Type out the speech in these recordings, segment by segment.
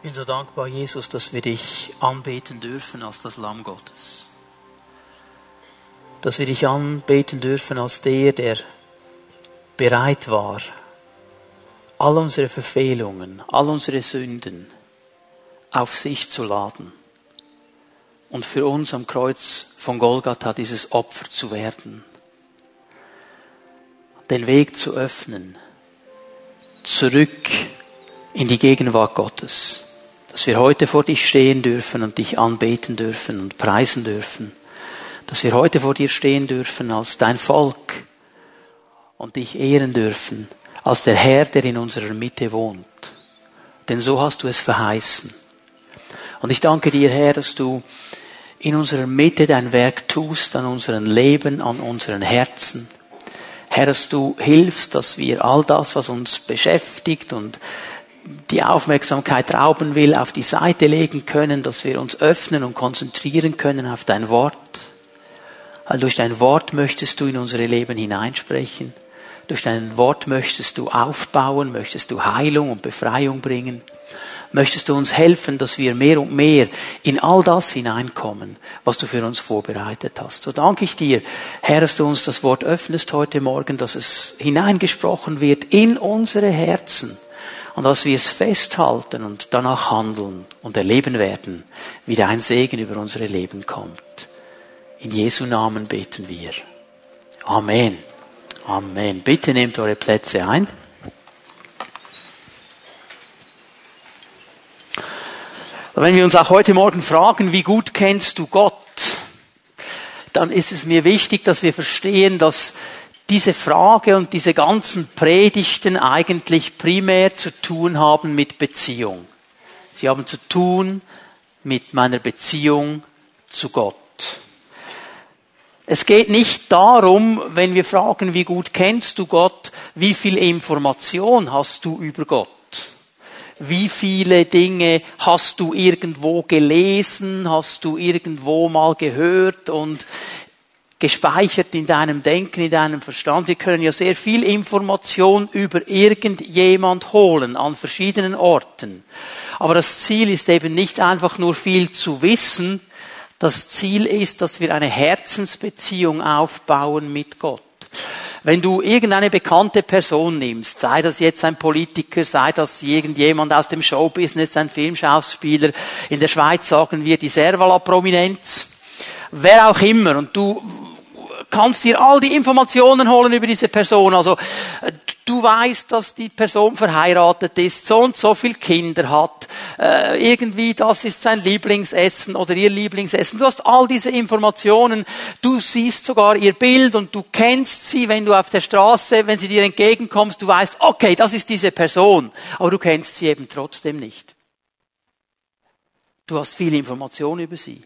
Ich bin so dankbar, Jesus, dass wir dich anbeten dürfen als das Lamm Gottes. Dass wir dich anbeten dürfen als der, der bereit war, all unsere Verfehlungen, all unsere Sünden auf sich zu laden und für uns am Kreuz von Golgatha dieses Opfer zu werden, den Weg zu öffnen, zurück in die Gegenwart Gottes dass wir heute vor dich stehen dürfen und dich anbeten dürfen und preisen dürfen, dass wir heute vor dir stehen dürfen als dein Volk und dich ehren dürfen als der Herr, der in unserer Mitte wohnt. Denn so hast du es verheißen. Und ich danke dir, Herr, dass du in unserer Mitte dein Werk tust, an unserem Leben, an unseren Herzen. Herr, dass du hilfst, dass wir all das, was uns beschäftigt und die Aufmerksamkeit rauben will, auf die Seite legen können, dass wir uns öffnen und konzentrieren können auf dein Wort. Weil durch dein Wort möchtest du in unsere Leben hineinsprechen. Durch dein Wort möchtest du aufbauen, möchtest du Heilung und Befreiung bringen. Möchtest du uns helfen, dass wir mehr und mehr in all das hineinkommen, was du für uns vorbereitet hast. So danke ich dir, Herr, dass du uns das Wort öffnest heute Morgen, dass es hineingesprochen wird in unsere Herzen und dass wir es festhalten und danach handeln und erleben werden, wie dein Segen über unsere Leben kommt. In Jesu Namen beten wir. Amen. Amen. Bitte nehmt eure Plätze ein. Wenn wir uns auch heute Morgen fragen, wie gut kennst du Gott, dann ist es mir wichtig, dass wir verstehen, dass diese Frage und diese ganzen Predigten eigentlich primär zu tun haben mit Beziehung. Sie haben zu tun mit meiner Beziehung zu Gott. Es geht nicht darum, wenn wir fragen, wie gut kennst du Gott, wie viel Information hast du über Gott? Wie viele Dinge hast du irgendwo gelesen, hast du irgendwo mal gehört und gespeichert in deinem Denken, in deinem Verstand. Wir können ja sehr viel Information über irgendjemand holen an verschiedenen Orten. Aber das Ziel ist eben nicht einfach nur viel zu wissen. Das Ziel ist, dass wir eine Herzensbeziehung aufbauen mit Gott. Wenn du irgendeine bekannte Person nimmst, sei das jetzt ein Politiker, sei das irgendjemand aus dem Showbusiness, ein Filmschauspieler, in der Schweiz sagen wir die Servala-Prominenz, wer auch immer, und du kannst dir all die Informationen holen über diese Person. Also du weißt, dass die Person verheiratet ist, so und so viel Kinder hat, äh, irgendwie das ist sein Lieblingsessen oder ihr Lieblingsessen. Du hast all diese Informationen, du siehst sogar ihr Bild und du kennst sie, wenn du auf der Straße, wenn sie dir entgegenkommst, du weißt, okay, das ist diese Person, aber du kennst sie eben trotzdem nicht. Du hast viele Informationen über sie.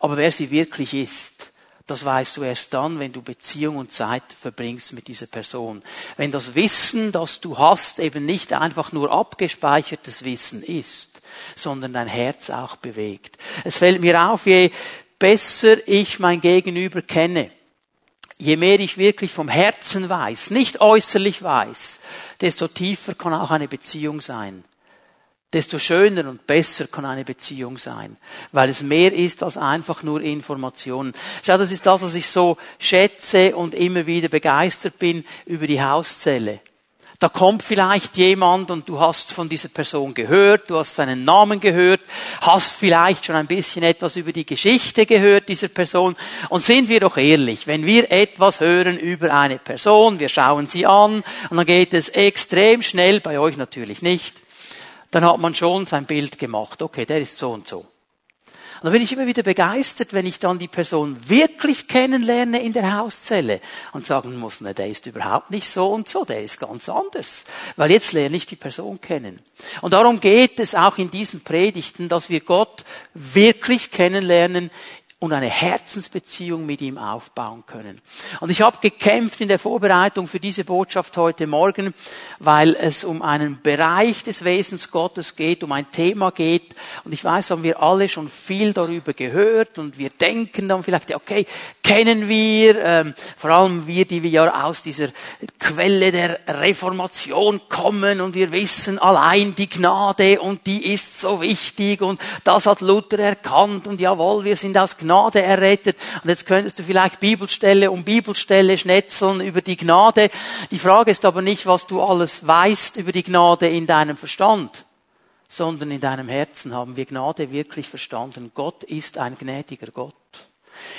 Aber wer sie wirklich ist, das weißt du erst dann, wenn du Beziehung und Zeit verbringst mit dieser Person. Wenn das Wissen, das du hast, eben nicht einfach nur abgespeichertes Wissen ist, sondern dein Herz auch bewegt. Es fällt mir auf, je besser ich mein Gegenüber kenne, je mehr ich wirklich vom Herzen weiß, nicht äußerlich weiß, desto tiefer kann auch eine Beziehung sein desto schöner und besser kann eine Beziehung sein, weil es mehr ist als einfach nur Informationen. Schau, das ist das, was ich so schätze und immer wieder begeistert bin über die Hauszelle. Da kommt vielleicht jemand und du hast von dieser Person gehört, du hast seinen Namen gehört, hast vielleicht schon ein bisschen etwas über die Geschichte gehört dieser Person. Und sind wir doch ehrlich, wenn wir etwas hören über eine Person, wir schauen sie an und dann geht es extrem schnell, bei euch natürlich nicht, dann hat man schon sein Bild gemacht. Okay, der ist so und so. Und dann bin ich immer wieder begeistert, wenn ich dann die Person wirklich kennenlerne in der Hauszelle und sagen muss, ne, der ist überhaupt nicht so und so, der ist ganz anders. Weil jetzt lerne ich die Person kennen. Und darum geht es auch in diesen Predigten, dass wir Gott wirklich kennenlernen und eine Herzensbeziehung mit ihm aufbauen können. Und ich habe gekämpft in der Vorbereitung für diese Botschaft heute Morgen, weil es um einen Bereich des Wesens Gottes geht, um ein Thema geht. Und ich weiß, haben wir alle schon viel darüber gehört und wir denken dann vielleicht, okay, kennen wir, ähm, vor allem wir, die wir ja aus dieser Quelle der Reformation kommen und wir wissen allein die Gnade und die ist so wichtig und das hat Luther erkannt und jawohl, wir sind aus Gnade errettet und jetzt könntest du vielleicht Bibelstelle um Bibelstelle schnetzeln über die Gnade. Die Frage ist aber nicht, was du alles weißt über die Gnade in deinem Verstand sondern in deinem Herzen haben wir Gnade wirklich verstanden. Gott ist ein gnädiger Gott.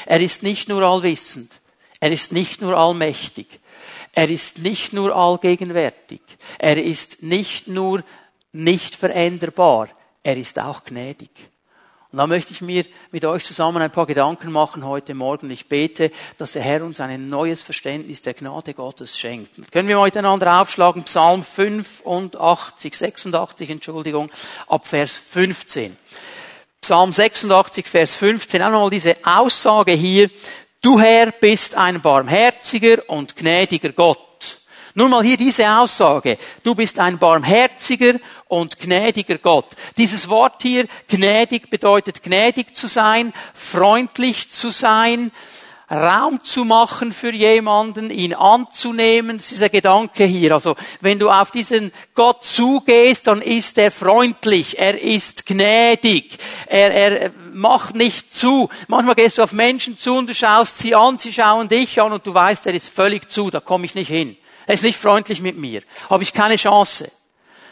Er ist nicht nur allwissend, er ist nicht nur allmächtig, er ist nicht nur allgegenwärtig, er ist nicht nur nicht veränderbar, er ist auch gnädig. Und da möchte ich mir mit euch zusammen ein paar Gedanken machen heute Morgen. Ich bete, dass der Herr uns ein neues Verständnis der Gnade Gottes schenkt. Können wir miteinander aufschlagen? Psalm 85, 86, Entschuldigung, ab Vers 15. Psalm 86, Vers 15. Auch nochmal diese Aussage hier. Du Herr bist ein barmherziger und gnädiger Gott nun mal hier diese Aussage. Du bist ein barmherziger und gnädiger Gott. Dieses Wort hier, gnädig, bedeutet gnädig zu sein, freundlich zu sein, Raum zu machen für jemanden, ihn anzunehmen. Das ist der Gedanke hier. Also, wenn du auf diesen Gott zugehst, dann ist er freundlich, er ist gnädig, er, er macht nicht zu. Manchmal gehst du auf Menschen zu und du schaust sie an, sie schauen dich an und du weißt, er ist völlig zu, da komme ich nicht hin. Er ist nicht freundlich mit mir. Habe ich keine Chance.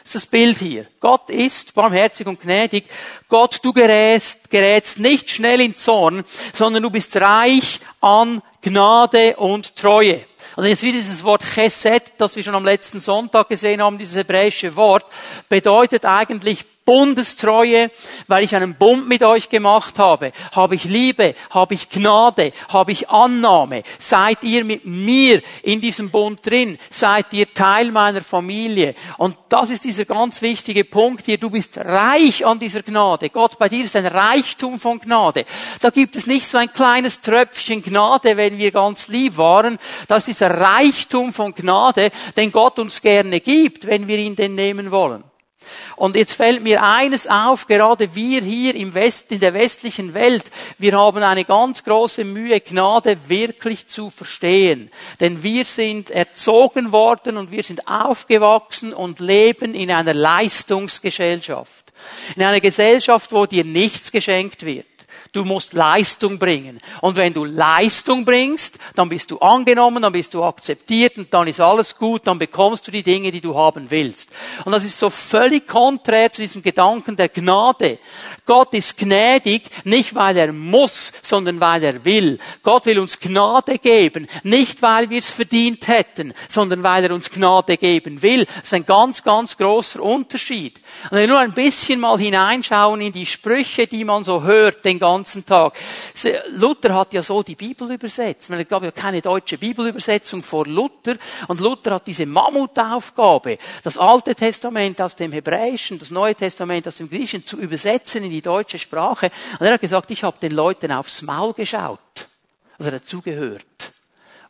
Das ist das Bild hier. Gott ist barmherzig und gnädig. Gott, du gerätst, gerätst nicht schnell in Zorn, sondern du bist reich an Gnade und Treue. Und jetzt wieder dieses Wort Chesed, das wir schon am letzten Sonntag gesehen haben, dieses hebräische Wort, bedeutet eigentlich Bundestreue, weil ich einen Bund mit euch gemacht habe. Habe ich Liebe, habe ich Gnade, habe ich Annahme. Seid ihr mit mir in diesem Bund drin? Seid ihr Teil meiner Familie? Und das ist dieser ganz wichtige Punkt hier. Du bist reich an dieser Gnade. Gott, bei dir ist ein Reichtum von Gnade. Da gibt es nicht so ein kleines Tröpfchen Gnade, wenn wir ganz lieb waren. Das ist ein Reichtum von Gnade, den Gott uns gerne gibt, wenn wir ihn denn nehmen wollen. Und jetzt fällt mir eines auf, gerade wir hier im Westen, in der westlichen Welt, wir haben eine ganz große Mühe, Gnade wirklich zu verstehen. Denn wir sind erzogen worden und wir sind aufgewachsen und leben in einer Leistungsgesellschaft. In einer Gesellschaft, wo dir nichts geschenkt wird. Du musst Leistung bringen. Und wenn du Leistung bringst, dann bist du angenommen, dann bist du akzeptiert und dann ist alles gut, dann bekommst du die Dinge, die du haben willst. Und das ist so völlig konträr zu diesem Gedanken der Gnade. Gott ist gnädig, nicht weil er muss, sondern weil er will. Gott will uns Gnade geben, nicht weil wir es verdient hätten, sondern weil er uns Gnade geben will. Das ist ein ganz, ganz großer Unterschied. Und wenn wir nur ein bisschen mal hineinschauen in die Sprüche, die man so hört den ganzen Tag. Luther hat ja so die Bibel übersetzt. Es gab ja keine deutsche Bibelübersetzung vor Luther. Und Luther hat diese Mammutaufgabe, das Alte Testament aus dem Hebräischen, das Neue Testament aus dem Griechischen zu übersetzen in die deutsche Sprache. Und er hat gesagt, ich habe den Leuten aufs Maul geschaut. Also er hat zugehört.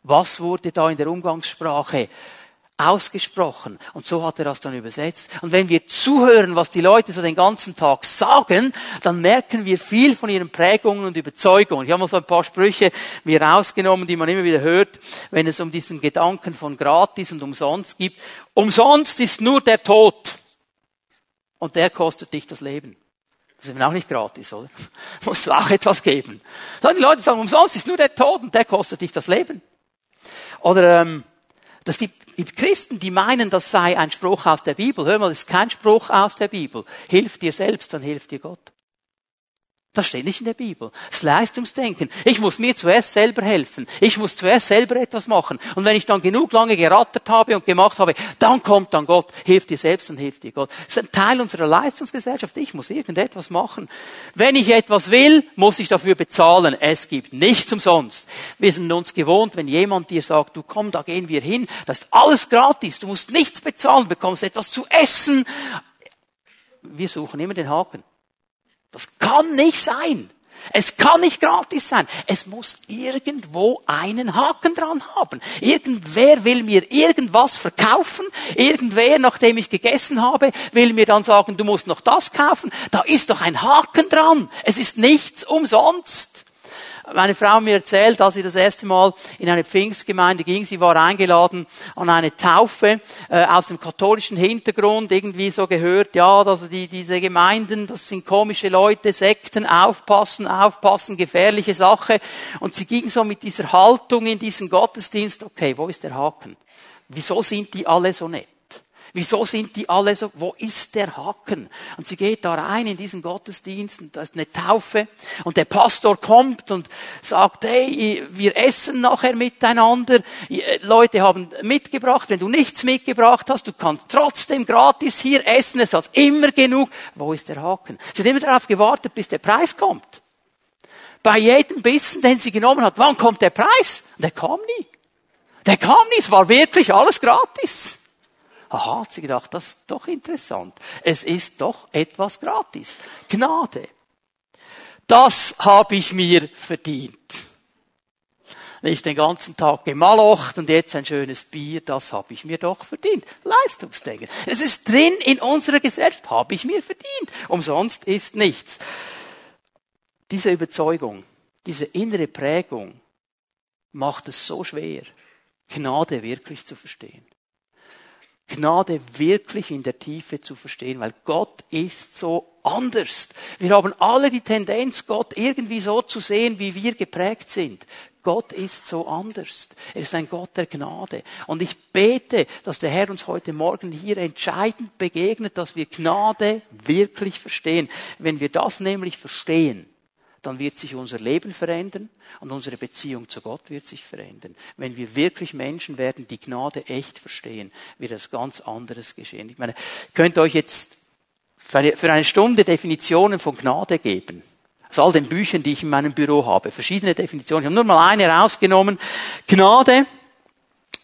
Was wurde da in der Umgangssprache ausgesprochen. Und so hat er das dann übersetzt. Und wenn wir zuhören, was die Leute so den ganzen Tag sagen, dann merken wir viel von ihren Prägungen und Überzeugungen. Ich habe mal so ein paar Sprüche mir rausgenommen, die man immer wieder hört, wenn es um diesen Gedanken von gratis und umsonst gibt. Umsonst ist nur der Tod. Und der kostet dich das Leben. Das ist auch nicht gratis, oder? Muss du auch etwas geben. Die Leute sagen, umsonst ist nur der Tod und der kostet dich das Leben. Oder ähm, das gibt, gibt Christen, die meinen, das sei ein Spruch aus der Bibel. Hör mal, das ist kein Spruch aus der Bibel. Hilf dir selbst, dann hilft dir Gott. Das steht nicht in der Bibel. Das Leistungsdenken. Ich muss mir zuerst selber helfen. Ich muss zuerst selber etwas machen. Und wenn ich dann genug lange gerattert habe und gemacht habe, dann kommt dann Gott. Hilft dir selbst und hilft dir Gott. Das ist ein Teil unserer Leistungsgesellschaft. Ich muss irgendetwas machen. Wenn ich etwas will, muss ich dafür bezahlen. Es gibt nichts umsonst. Wir sind uns gewohnt, wenn jemand dir sagt, du komm, da gehen wir hin. Das ist alles gratis. Du musst nichts bezahlen, bekommst etwas zu essen. Wir suchen immer den Haken. Das kann nicht sein. Es kann nicht gratis sein. Es muss irgendwo einen Haken dran haben. Irgendwer will mir irgendwas verkaufen. Irgendwer, nachdem ich gegessen habe, will mir dann sagen, du musst noch das kaufen. Da ist doch ein Haken dran. Es ist nichts umsonst. Meine Frau mir erzählt, als sie das erste Mal in eine Pfingstgemeinde ging, sie war eingeladen an eine Taufe äh, aus dem katholischen Hintergrund, irgendwie so gehört, ja, also die, diese Gemeinden, das sind komische Leute, Sekten, aufpassen, aufpassen, gefährliche Sache. Und sie ging so mit dieser Haltung in diesen Gottesdienst, okay, wo ist der Haken? Wieso sind die alle so nett? Wieso sind die alle so, wo ist der Haken? Und sie geht da rein in diesen Gottesdienst und da ist eine Taufe und der Pastor kommt und sagt, hey, wir essen nachher miteinander. Leute haben mitgebracht, wenn du nichts mitgebracht hast, du kannst trotzdem gratis hier essen, es hat immer genug. Wo ist der Haken? Sie hat immer darauf gewartet, bis der Preis kommt. Bei jedem Bissen, den sie genommen hat, wann kommt der Preis? Der kam nie. Der kam nie, es war wirklich alles gratis. Aha, hat sie gedacht, das ist doch interessant. Es ist doch etwas gratis. Gnade. Das habe ich mir verdient. Nicht den ganzen Tag gemalocht und jetzt ein schönes Bier, das habe ich mir doch verdient. Leistungsdenken. Es ist drin in unserer Gesellschaft, habe ich mir verdient. Umsonst ist nichts. Diese Überzeugung, diese innere Prägung macht es so schwer, Gnade wirklich zu verstehen. Gnade wirklich in der Tiefe zu verstehen, weil Gott ist so anders. Wir haben alle die Tendenz, Gott irgendwie so zu sehen, wie wir geprägt sind. Gott ist so anders. Er ist ein Gott der Gnade. Und ich bete, dass der Herr uns heute Morgen hier entscheidend begegnet, dass wir Gnade wirklich verstehen. Wenn wir das nämlich verstehen, dann wird sich unser Leben verändern und unsere Beziehung zu Gott wird sich verändern. Wenn wir wirklich Menschen werden, die Gnade echt verstehen, wird etwas ganz anderes geschehen. Ich meine, könnt euch jetzt für eine Stunde Definitionen von Gnade geben. Aus all den Büchern, die ich in meinem Büro habe. Verschiedene Definitionen. Ich habe nur mal eine rausgenommen. Gnade.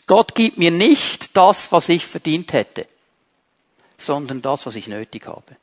Gott gibt mir nicht das, was ich verdient hätte, sondern das, was ich nötig habe.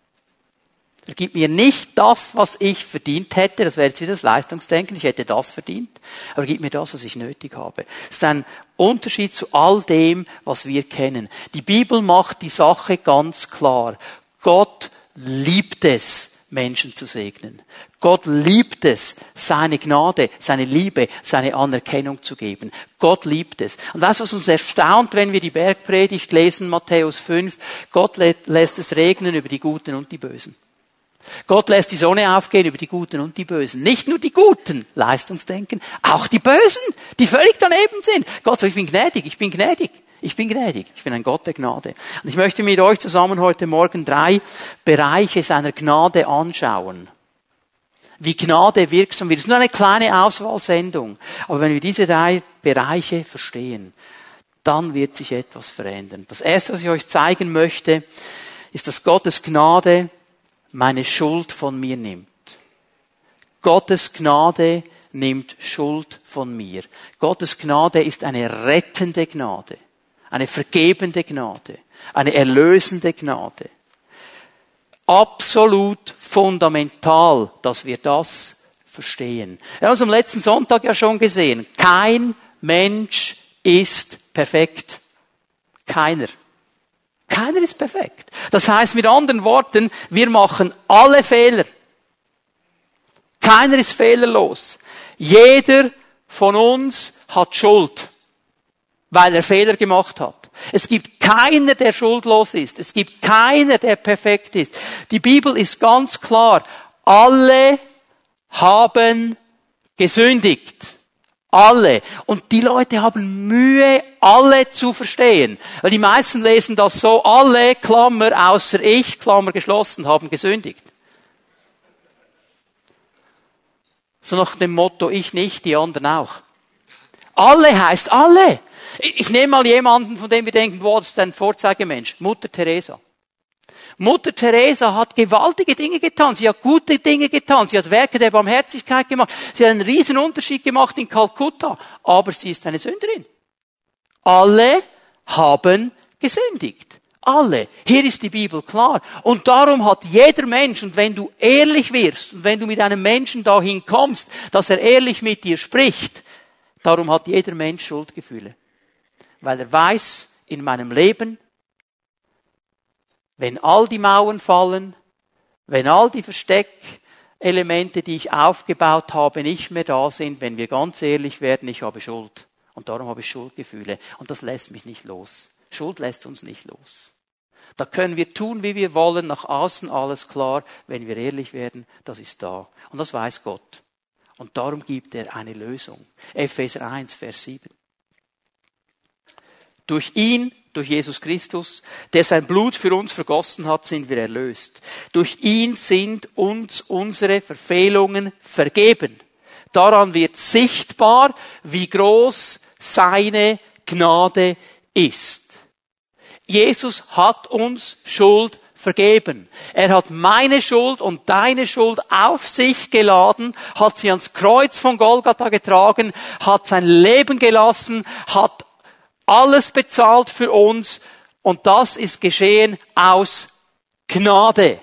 Er gibt mir nicht das, was ich verdient hätte. Das wäre jetzt wieder das Leistungsdenken. Ich hätte das verdient. Aber er gibt mir das, was ich nötig habe. Das ist ein Unterschied zu all dem, was wir kennen. Die Bibel macht die Sache ganz klar. Gott liebt es, Menschen zu segnen. Gott liebt es, seine Gnade, seine Liebe, seine Anerkennung zu geben. Gott liebt es. Und das, was uns erstaunt, wenn wir die Bergpredigt lesen, Matthäus 5, Gott lässt es regnen über die Guten und die Bösen. Gott lässt die Sonne aufgehen über die Guten und die Bösen. Nicht nur die Guten, Leistungsdenken, auch die Bösen, die völlig daneben sind. Gott sagt, ich bin gnädig, ich bin gnädig, ich bin gnädig, ich bin ein Gott der Gnade. Und ich möchte mit euch zusammen heute Morgen drei Bereiche seiner Gnade anschauen. Wie Gnade wirksam wird. Es ist nur eine kleine Auswahlsendung. Aber wenn wir diese drei Bereiche verstehen, dann wird sich etwas verändern. Das erste, was ich euch zeigen möchte, ist, dass Gottes Gnade meine Schuld von mir nimmt. Gottes Gnade nimmt Schuld von mir. Gottes Gnade ist eine rettende Gnade, eine vergebende Gnade, eine erlösende Gnade. Absolut fundamental, dass wir das verstehen. Wir haben es am letzten Sonntag ja schon gesehen. Kein Mensch ist perfekt. Keiner. Keiner ist perfekt. Das heißt mit anderen Worten, wir machen alle Fehler. Keiner ist fehlerlos. Jeder von uns hat Schuld, weil er Fehler gemacht hat. Es gibt keiner, der schuldlos ist. Es gibt keiner, der perfekt ist. Die Bibel ist ganz klar. Alle haben gesündigt. Alle. Und die Leute haben Mühe, alle zu verstehen. Weil die meisten lesen das so, alle, Klammer, außer ich, Klammer geschlossen, haben gesündigt. So nach dem Motto, ich nicht, die anderen auch. Alle heißt alle. Ich nehme mal jemanden, von dem wir denken, boah, das ist ein Vorzeigemensch. Mutter Teresa. Mutter Teresa hat gewaltige Dinge getan. Sie hat gute Dinge getan. Sie hat Werke der Barmherzigkeit gemacht. Sie hat einen riesen Unterschied gemacht in Kalkutta. Aber sie ist eine Sünderin. Alle haben gesündigt. Alle. Hier ist die Bibel klar. Und darum hat jeder Mensch, und wenn du ehrlich wirst, und wenn du mit einem Menschen dahin kommst, dass er ehrlich mit dir spricht, darum hat jeder Mensch Schuldgefühle. Weil er weiß, in meinem Leben wenn all die Mauern fallen, wenn all die Versteck Elemente, die ich aufgebaut habe, nicht mehr da sind, wenn wir ganz ehrlich werden, ich habe Schuld. Und darum habe ich Schuldgefühle. Und das lässt mich nicht los. Schuld lässt uns nicht los. Da können wir tun, wie wir wollen, nach außen alles klar. Wenn wir ehrlich werden, das ist da. Und das weiß Gott. Und darum gibt er eine Lösung. Epheser 1, Vers 7. Durch ihn, durch Jesus Christus, der sein Blut für uns vergossen hat, sind wir erlöst. Durch ihn sind uns unsere Verfehlungen vergeben. Daran wird sichtbar, wie groß seine Gnade ist. Jesus hat uns Schuld vergeben. Er hat meine Schuld und deine Schuld auf sich geladen, hat sie ans Kreuz von Golgatha getragen, hat sein Leben gelassen, hat alles bezahlt für uns und das ist geschehen aus Gnade.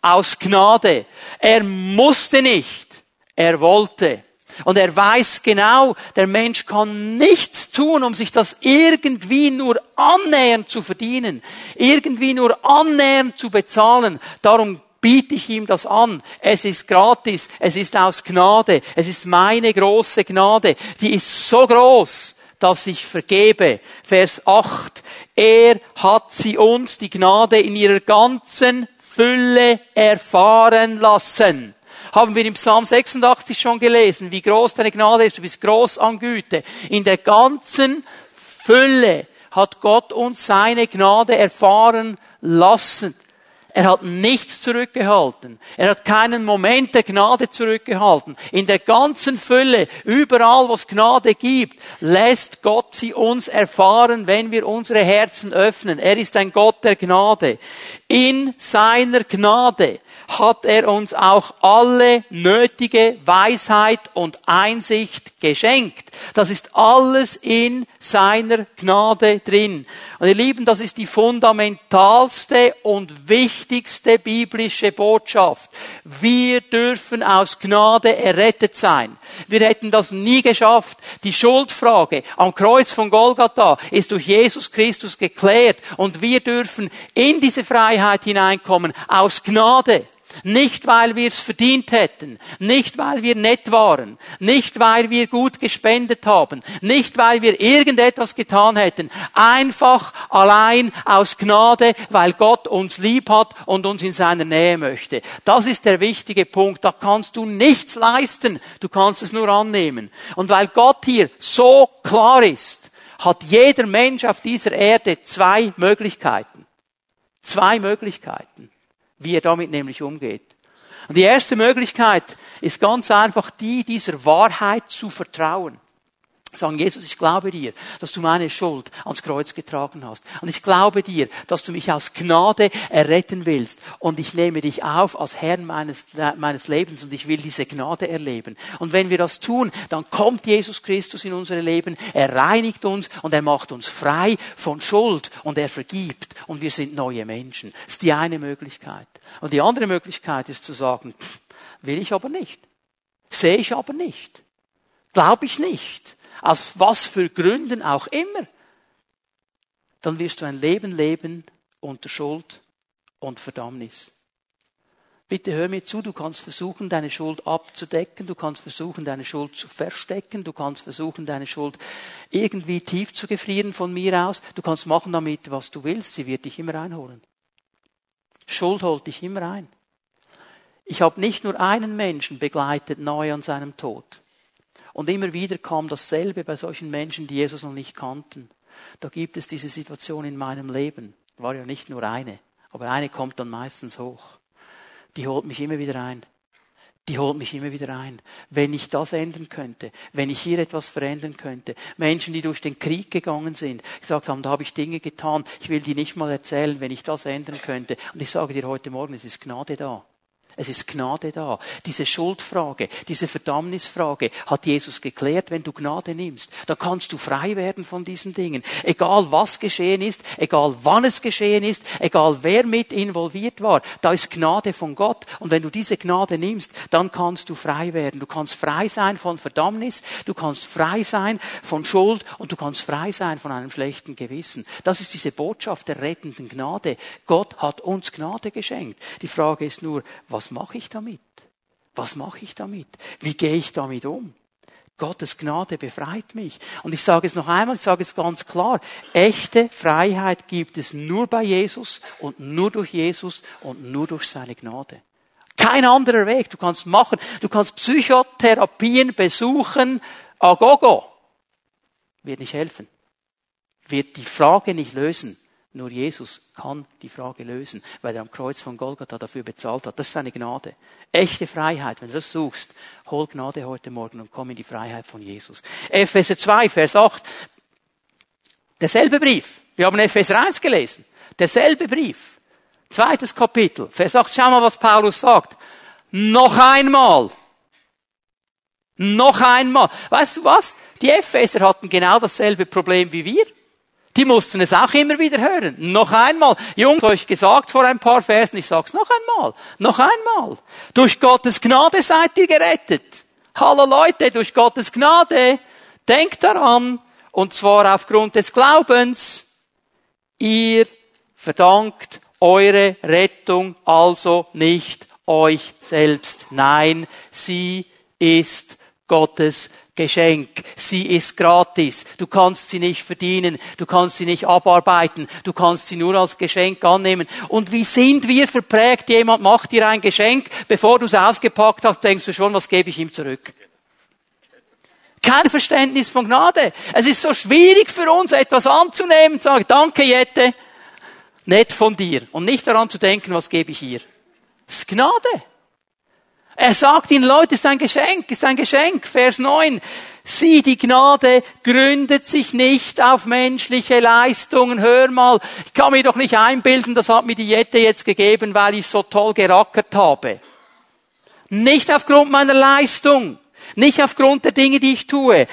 Aus Gnade. Er musste nicht, er wollte. Und er weiß genau, der Mensch kann nichts tun, um sich das irgendwie nur annähernd zu verdienen, irgendwie nur annähernd zu bezahlen. Darum biete ich ihm das an. Es ist gratis, es ist aus Gnade, es ist meine große Gnade, die ist so groß, dass ich vergebe. Vers 8. Er hat sie uns die Gnade in ihrer ganzen Fülle erfahren lassen. Haben wir im Psalm 86 schon gelesen, wie groß deine Gnade ist. Du bist groß an Güte. In der ganzen Fülle hat Gott uns seine Gnade erfahren lassen. Er hat nichts zurückgehalten. Er hat keinen Moment der Gnade zurückgehalten. In der ganzen Fülle, überall, wo es Gnade gibt, lässt Gott sie uns erfahren, wenn wir unsere Herzen öffnen. Er ist ein Gott der Gnade. In seiner Gnade hat er uns auch alle nötige Weisheit und Einsicht geschenkt. Das ist alles in seiner Gnade drin. Und ihr Lieben, das ist die fundamentalste und wichtigste biblische Botschaft. Wir dürfen aus Gnade errettet sein. Wir hätten das nie geschafft. Die Schuldfrage am Kreuz von Golgatha ist durch Jesus Christus geklärt und wir dürfen in diese Freiheit hineinkommen aus Gnade. Nicht, weil wir es verdient hätten, nicht, weil wir nett waren, nicht, weil wir gut gespendet haben, nicht, weil wir irgendetwas getan hätten, einfach allein aus Gnade, weil Gott uns lieb hat und uns in seiner Nähe möchte. Das ist der wichtige Punkt. Da kannst du nichts leisten, du kannst es nur annehmen. Und weil Gott hier so klar ist, hat jeder Mensch auf dieser Erde zwei Möglichkeiten. Zwei Möglichkeiten wie er damit nämlich umgeht. Und die erste Möglichkeit ist ganz einfach die, dieser Wahrheit zu vertrauen. Sagen, Jesus, ich glaube dir, dass du meine Schuld ans Kreuz getragen hast. Und ich glaube dir, dass du mich aus Gnade erretten willst. Und ich nehme dich auf als Herrn meines, meines Lebens und ich will diese Gnade erleben. Und wenn wir das tun, dann kommt Jesus Christus in unser Leben, er reinigt uns und er macht uns frei von Schuld und er vergibt und wir sind neue Menschen. Das ist die eine Möglichkeit. Und die andere Möglichkeit ist zu sagen, will ich aber nicht. Sehe ich aber nicht. Glaube ich nicht aus was für Gründen auch immer, dann wirst du ein Leben leben unter Schuld und Verdammnis. Bitte hör mir zu, du kannst versuchen, deine Schuld abzudecken, du kannst versuchen, deine Schuld zu verstecken, du kannst versuchen, deine Schuld irgendwie tief zu gefrieren von mir aus, du kannst machen damit, was du willst, sie wird dich immer einholen. Schuld holt dich immer ein. Ich habe nicht nur einen Menschen begleitet neu an seinem Tod. Und immer wieder kam dasselbe bei solchen Menschen, die Jesus noch nicht kannten. Da gibt es diese Situation in meinem Leben. War ja nicht nur eine, aber eine kommt dann meistens hoch. Die holt mich immer wieder ein. Die holt mich immer wieder ein. Wenn ich das ändern könnte, wenn ich hier etwas verändern könnte. Menschen, die durch den Krieg gegangen sind, gesagt haben, da habe ich Dinge getan, ich will die nicht mal erzählen, wenn ich das ändern könnte. Und ich sage dir heute Morgen, es ist Gnade da. Es ist Gnade da. Diese Schuldfrage, diese Verdammnisfrage hat Jesus geklärt. Wenn du Gnade nimmst, dann kannst du frei werden von diesen Dingen. Egal was geschehen ist, egal wann es geschehen ist, egal wer mit involviert war, da ist Gnade von Gott. Und wenn du diese Gnade nimmst, dann kannst du frei werden. Du kannst frei sein von Verdammnis, du kannst frei sein von Schuld und du kannst frei sein von einem schlechten Gewissen. Das ist diese Botschaft der rettenden Gnade. Gott hat uns Gnade geschenkt. Die Frage ist nur, was mache ich damit? Was mache ich damit? Wie gehe ich damit um? Gottes Gnade befreit mich. Und ich sage es noch einmal, ich sage es ganz klar. Echte Freiheit gibt es nur bei Jesus und nur durch Jesus und nur durch seine Gnade. Kein anderer Weg. Du kannst machen, du kannst Psychotherapien besuchen, agogo. Wird nicht helfen. Wird die Frage nicht lösen. Nur Jesus kann die Frage lösen, weil er am Kreuz von Golgatha dafür bezahlt hat. Das ist seine Gnade. Echte Freiheit. Wenn du das suchst, hol Gnade heute Morgen und komm in die Freiheit von Jesus. Epheser 2, Vers 8. Derselbe Brief. Wir haben Epheser 1 gelesen. Derselbe Brief. Zweites Kapitel. Vers 8. Schau mal, was Paulus sagt. Noch einmal. Noch einmal. Weißt du was? Die Epheser hatten genau dasselbe Problem wie wir. Die mussten es auch immer wieder hören. Noch einmal. Jungs, euch gesagt vor ein paar Versen, ich sag's noch einmal. Noch einmal. Durch Gottes Gnade seid ihr gerettet. Hallo Leute, durch Gottes Gnade. Denkt daran. Und zwar aufgrund des Glaubens. Ihr verdankt eure Rettung also nicht euch selbst. Nein, sie ist Gottes Geschenk. Sie ist gratis. Du kannst sie nicht verdienen. Du kannst sie nicht abarbeiten. Du kannst sie nur als Geschenk annehmen. Und wie sind wir verprägt? Jemand macht dir ein Geschenk. Bevor du es ausgepackt hast, denkst du schon, was gebe ich ihm zurück? Kein Verständnis von Gnade. Es ist so schwierig für uns, etwas anzunehmen, zu sagen, danke Jette, nett von dir. Und nicht daran zu denken, was gebe ich ihr. Das ist Gnade. Er sagt ihnen, Leute, es ist ein Geschenk, es ist ein Geschenk. Vers 9. Sie, die Gnade, gründet sich nicht auf menschliche Leistungen. Hör mal, ich kann mir doch nicht einbilden, das hat mir die Jette jetzt gegeben, weil ich so toll gerackert habe. Nicht aufgrund meiner Leistung. Nicht aufgrund der Dinge, die ich tue.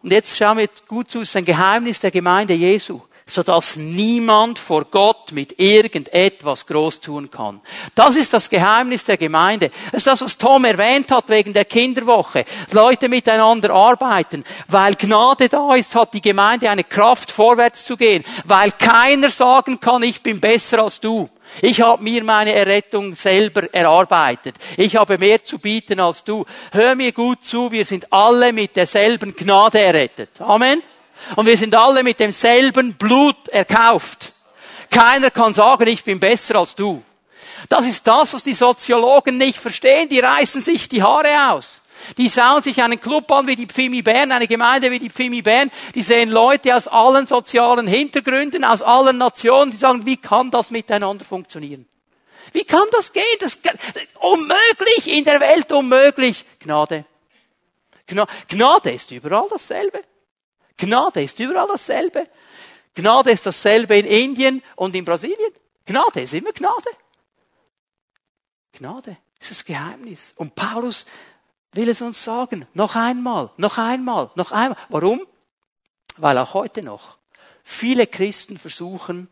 Und jetzt schauen wir gut zu, es ist ein Geheimnis der Gemeinde Jesu sodass niemand vor Gott mit irgendetwas groß tun kann. Das ist das Geheimnis der Gemeinde. Das ist das, was Tom erwähnt hat wegen der Kinderwoche. Leute miteinander arbeiten. Weil Gnade da ist, hat die Gemeinde eine Kraft, vorwärts zu gehen. Weil keiner sagen kann, ich bin besser als du. Ich habe mir meine Errettung selber erarbeitet. Ich habe mehr zu bieten als du. Hör mir gut zu, wir sind alle mit derselben Gnade errettet. Amen. Und wir sind alle mit demselben Blut erkauft. Keiner kann sagen, ich bin besser als du. Das ist das, was die Soziologen nicht verstehen. Die reißen sich die Haare aus. Die schauen sich einen Club an wie die Pfimi Bern, eine Gemeinde wie die Pfimi Bern. Die sehen Leute aus allen sozialen Hintergründen, aus allen Nationen, die sagen, wie kann das miteinander funktionieren? Wie kann das gehen? Das, unmöglich, in der Welt unmöglich. Gnade. Gnade ist überall dasselbe. Gnade ist überall dasselbe. Gnade ist dasselbe in Indien und in Brasilien. Gnade ist immer Gnade. Gnade ist das Geheimnis. Und Paulus will es uns sagen. Noch einmal, noch einmal, noch einmal. Warum? Weil auch heute noch viele Christen versuchen,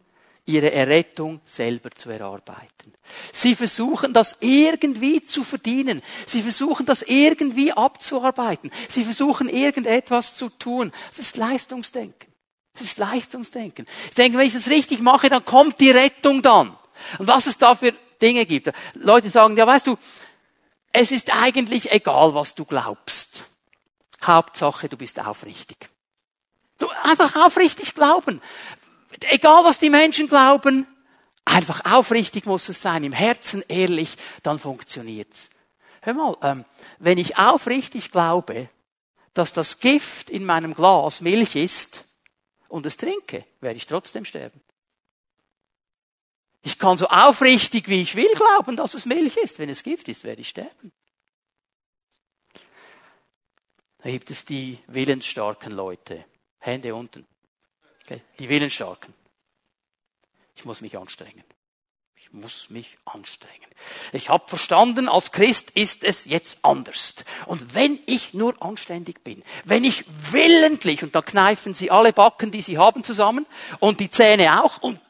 ihre Errettung selber zu erarbeiten. Sie versuchen das irgendwie zu verdienen. Sie versuchen das irgendwie abzuarbeiten. Sie versuchen irgendetwas zu tun. Das ist Leistungsdenken. Das ist Leistungsdenken. Ich denke, wenn ich das richtig mache, dann kommt die Rettung dann. Und was es da für Dinge gibt. Leute sagen, ja weißt du, es ist eigentlich egal, was du glaubst. Hauptsache, du bist aufrichtig. Du einfach aufrichtig glauben. Egal, was die Menschen glauben, einfach aufrichtig muss es sein, im Herzen ehrlich, dann funktioniert's. Hör mal, ähm, wenn ich aufrichtig glaube, dass das Gift in meinem Glas Milch ist und es trinke, werde ich trotzdem sterben. Ich kann so aufrichtig wie ich will glauben, dass es Milch ist. Wenn es Gift ist, werde ich sterben. Da gibt es die willensstarken Leute. Hände unten. Okay? Die Willensstarken. Ich muss mich anstrengen. Ich muss mich anstrengen. Ich habe verstanden, als Christ ist es jetzt anders. Und wenn ich nur anständig bin, wenn ich willentlich, und da kneifen sie alle Backen, die sie haben zusammen, und die Zähne auch, und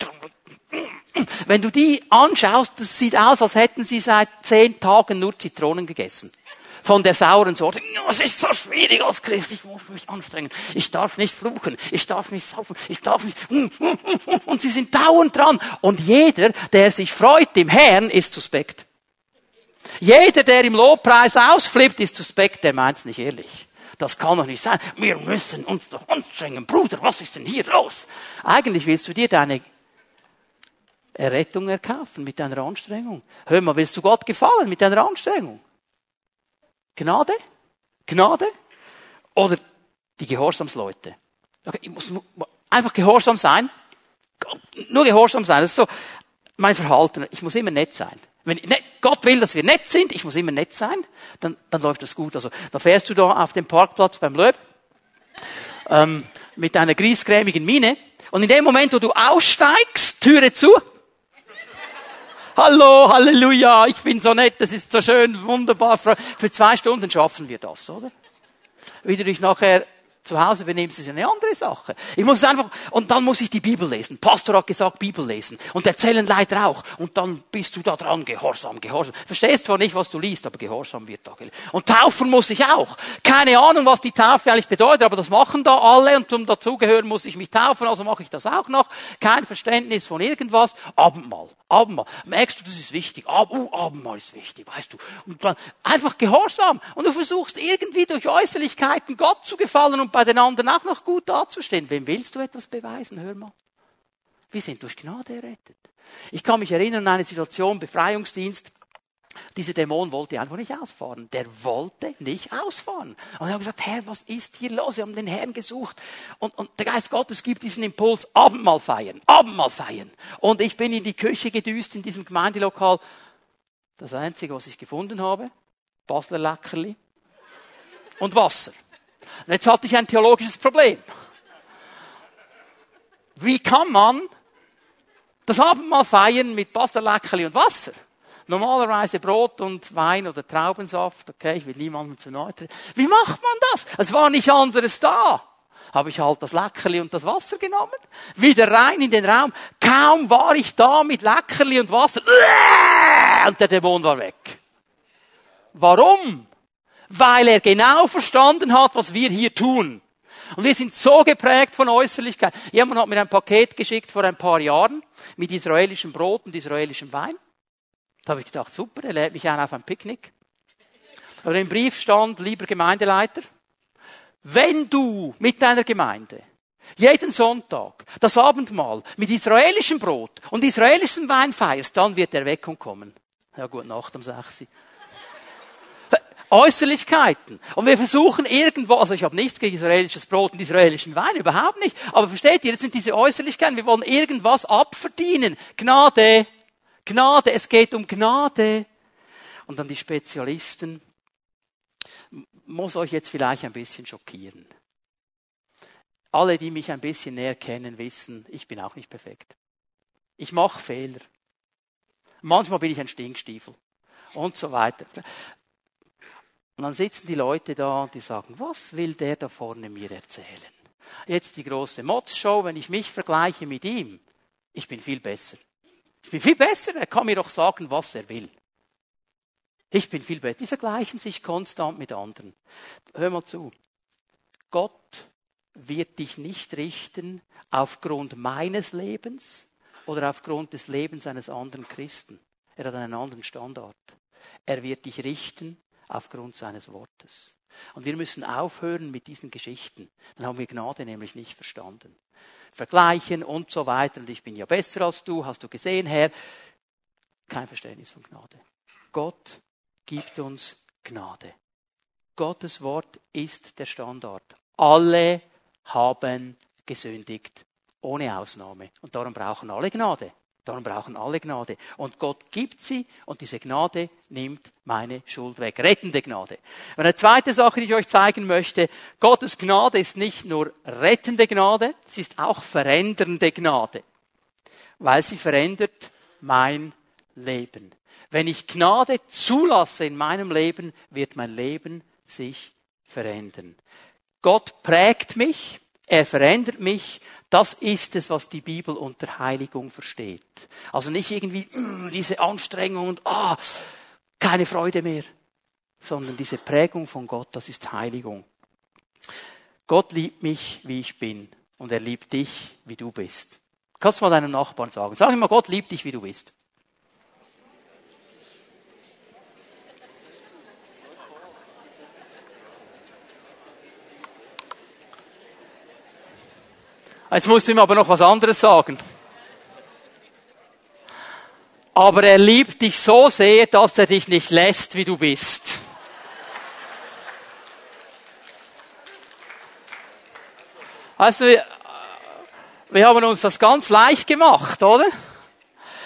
wenn du die anschaust, das sieht aus, als hätten sie seit zehn Tagen nur Zitronen gegessen von der sauren Sorte. Es ist so schwierig als Christ, ich muss mich anstrengen. Ich darf nicht fluchen, ich darf nicht saufen, ich darf nicht... Und sie sind dauernd dran. Und jeder, der sich freut im Herrn, ist suspekt. Jeder, der im Lobpreis ausflippt, ist suspekt, der meint's nicht ehrlich. Das kann doch nicht sein. Wir müssen uns doch anstrengen. Bruder, was ist denn hier los? Eigentlich willst du dir deine Errettung erkaufen mit deiner Anstrengung. Hör mal, willst du Gott gefallen mit deiner Anstrengung? Gnade? Gnade? Oder die Gehorsamsleute? Okay, ich muss einfach gehorsam sein. Nur gehorsam sein. Das ist so mein Verhalten. Ich muss immer nett sein. Wenn ne, Gott will, dass wir nett sind, ich muss immer nett sein, dann, dann läuft das gut. Also da fährst du da auf dem Parkplatz beim Löb ähm, mit einer griesgrämigen Miene und in dem Moment, wo du aussteigst, Türe zu. Hallo, Halleluja, ich bin so nett, das ist so schön, wunderbar. Für zwei Stunden schaffen wir das, oder? Wie du dich nachher zu Hause benimmst, ist eine andere Sache. Ich muss einfach, und dann muss ich die Bibel lesen. Pastor hat gesagt, Bibel lesen. Und erzählen leider auch. Und dann bist du da dran, gehorsam, gehorsam. Verstehst zwar nicht, was du liest, aber gehorsam wird da. Und taufen muss ich auch. Keine Ahnung, was die Taufe eigentlich bedeutet, aber das machen da alle und zum Dazugehören muss ich mich taufen, also mache ich das auch noch. Kein Verständnis von irgendwas. Abendmahl. Abendmahl. Merkst du, das ist wichtig. Ab, uh, Abendmahl ist wichtig, weißt du. Und dann einfach gehorsam. Und du versuchst irgendwie durch Äußerlichkeiten Gott zu gefallen und bei den anderen auch noch gut dazustehen. Wem willst du etwas beweisen? Hör mal. Wir sind durch Gnade errettet. Ich kann mich erinnern an eine Situation, Befreiungsdienst. Dieser Dämon wollte einfach nicht ausfahren. Der wollte nicht ausfahren. Und wir haben gesagt, Herr, was ist hier los? Wir haben den Herrn gesucht. Und, und der Geist Gottes gibt diesen Impuls, Abendmahl feiern, Abendmahl feiern. Und ich bin in die Küche gedüst in diesem Gemeindelokal. Das Einzige, was ich gefunden habe, Basler Leckerli und Wasser. Und jetzt hatte ich ein theologisches Problem. Wie kann man das Abendmahl feiern mit Pastaleckerli und Wasser? Normalerweise Brot und Wein oder Traubensaft. Okay, ich will niemandem zu nahe treten. Wie macht man das? Es war nicht anderes da. Habe ich halt das Leckerli und das Wasser genommen, wieder rein in den Raum. Kaum war ich da mit Leckerli und Wasser und der Dämon war weg. Warum? Weil er genau verstanden hat, was wir hier tun. Und wir sind so geprägt von Äußerlichkeit. Jemand hat mir ein Paket geschickt vor ein paar Jahren mit israelischem Brot und israelischem Wein. Da habe ich gedacht, super, er lädt mich ein auf ein Picknick. Aber im Brief stand, lieber Gemeindeleiter, wenn du mit deiner Gemeinde jeden Sonntag das Abendmahl mit israelischem Brot und israelischem Wein feierst, dann wird Erweckung kommen. Ja, gut, Nacht um 6 Äußerlichkeiten. Und wir versuchen irgendwo, also ich habe nichts gegen israelisches Brot und israelischen Wein, überhaupt nicht. Aber versteht ihr, das sind diese Äußerlichkeiten. Wir wollen irgendwas abverdienen. Gnade. Gnade. Es geht um Gnade. Und dann die Spezialisten. Muss euch jetzt vielleicht ein bisschen schockieren. Alle, die mich ein bisschen näher kennen, wissen, ich bin auch nicht perfekt. Ich mache Fehler. Manchmal bin ich ein Stinkstiefel und so weiter. Und dann sitzen die Leute da und die sagen, was will der da vorne mir erzählen? Jetzt die große Mods-Show, wenn ich mich vergleiche mit ihm, ich bin viel besser. Ich bin viel besser, er kann mir doch sagen, was er will. Ich bin viel besser. Die vergleichen sich konstant mit anderen. Hör mal zu. Gott wird dich nicht richten aufgrund meines Lebens oder aufgrund des Lebens eines anderen Christen. Er hat einen anderen Standard. Er wird dich richten aufgrund seines Wortes. Und wir müssen aufhören mit diesen Geschichten. Dann haben wir Gnade nämlich nicht verstanden. Vergleichen und so weiter. Und ich bin ja besser als du, hast du gesehen, Herr. Kein Verständnis von Gnade. Gott gibt uns Gnade. Gottes Wort ist der Standard. Alle haben gesündigt, ohne Ausnahme. Und darum brauchen alle Gnade. Darum brauchen alle Gnade. Und Gott gibt sie und diese Gnade nimmt meine Schuld weg. Rettende Gnade. Und eine zweite Sache, die ich euch zeigen möchte, Gottes Gnade ist nicht nur rettende Gnade, sie ist auch verändernde Gnade. Weil sie verändert mein Leben. Wenn ich Gnade zulasse in meinem Leben, wird mein Leben sich verändern. Gott prägt mich, er verändert mich das ist es, was die Bibel unter Heiligung versteht. Also nicht irgendwie mm, diese Anstrengung und ah, keine Freude mehr, sondern diese Prägung von Gott, das ist Heiligung. Gott liebt mich, wie ich bin, und er liebt dich, wie du bist. Kannst du mal deinem Nachbarn sagen. Sag ihm mal, Gott liebt dich, wie du bist. Jetzt musst du ihm aber noch was anderes sagen. Aber er liebt dich so sehr, dass er dich nicht lässt, wie du bist. Also, wir, wir haben uns das ganz leicht gemacht, oder?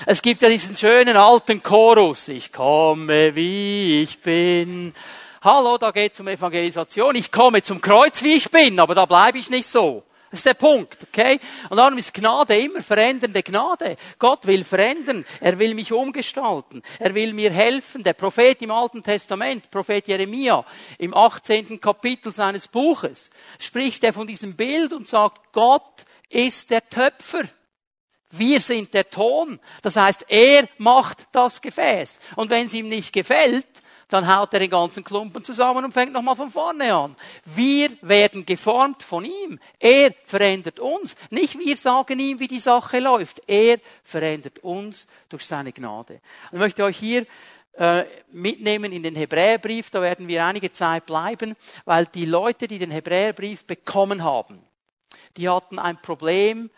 Es gibt ja diesen schönen alten Chorus. Ich komme, wie ich bin. Hallo, da geht es um Evangelisation. Ich komme zum Kreuz, wie ich bin, aber da bleibe ich nicht so. Das ist der Punkt, okay? Und darum ist Gnade immer verändernde Gnade. Gott will verändern. Er will mich umgestalten. Er will mir helfen. Der Prophet im Alten Testament, Prophet Jeremia, im 18. Kapitel seines Buches, spricht er von diesem Bild und sagt, Gott ist der Töpfer. Wir sind der Ton. Das heißt, er macht das Gefäß. Und wenn es ihm nicht gefällt, dann haut er den ganzen Klumpen zusammen und fängt nochmal von vorne an. Wir werden geformt von ihm. Er verändert uns. Nicht wir sagen ihm, wie die Sache läuft. Er verändert uns durch seine Gnade. Ich möchte euch hier äh, mitnehmen in den Hebräerbrief. Da werden wir einige Zeit bleiben, weil die Leute, die den Hebräerbrief bekommen haben, die hatten ein Problem,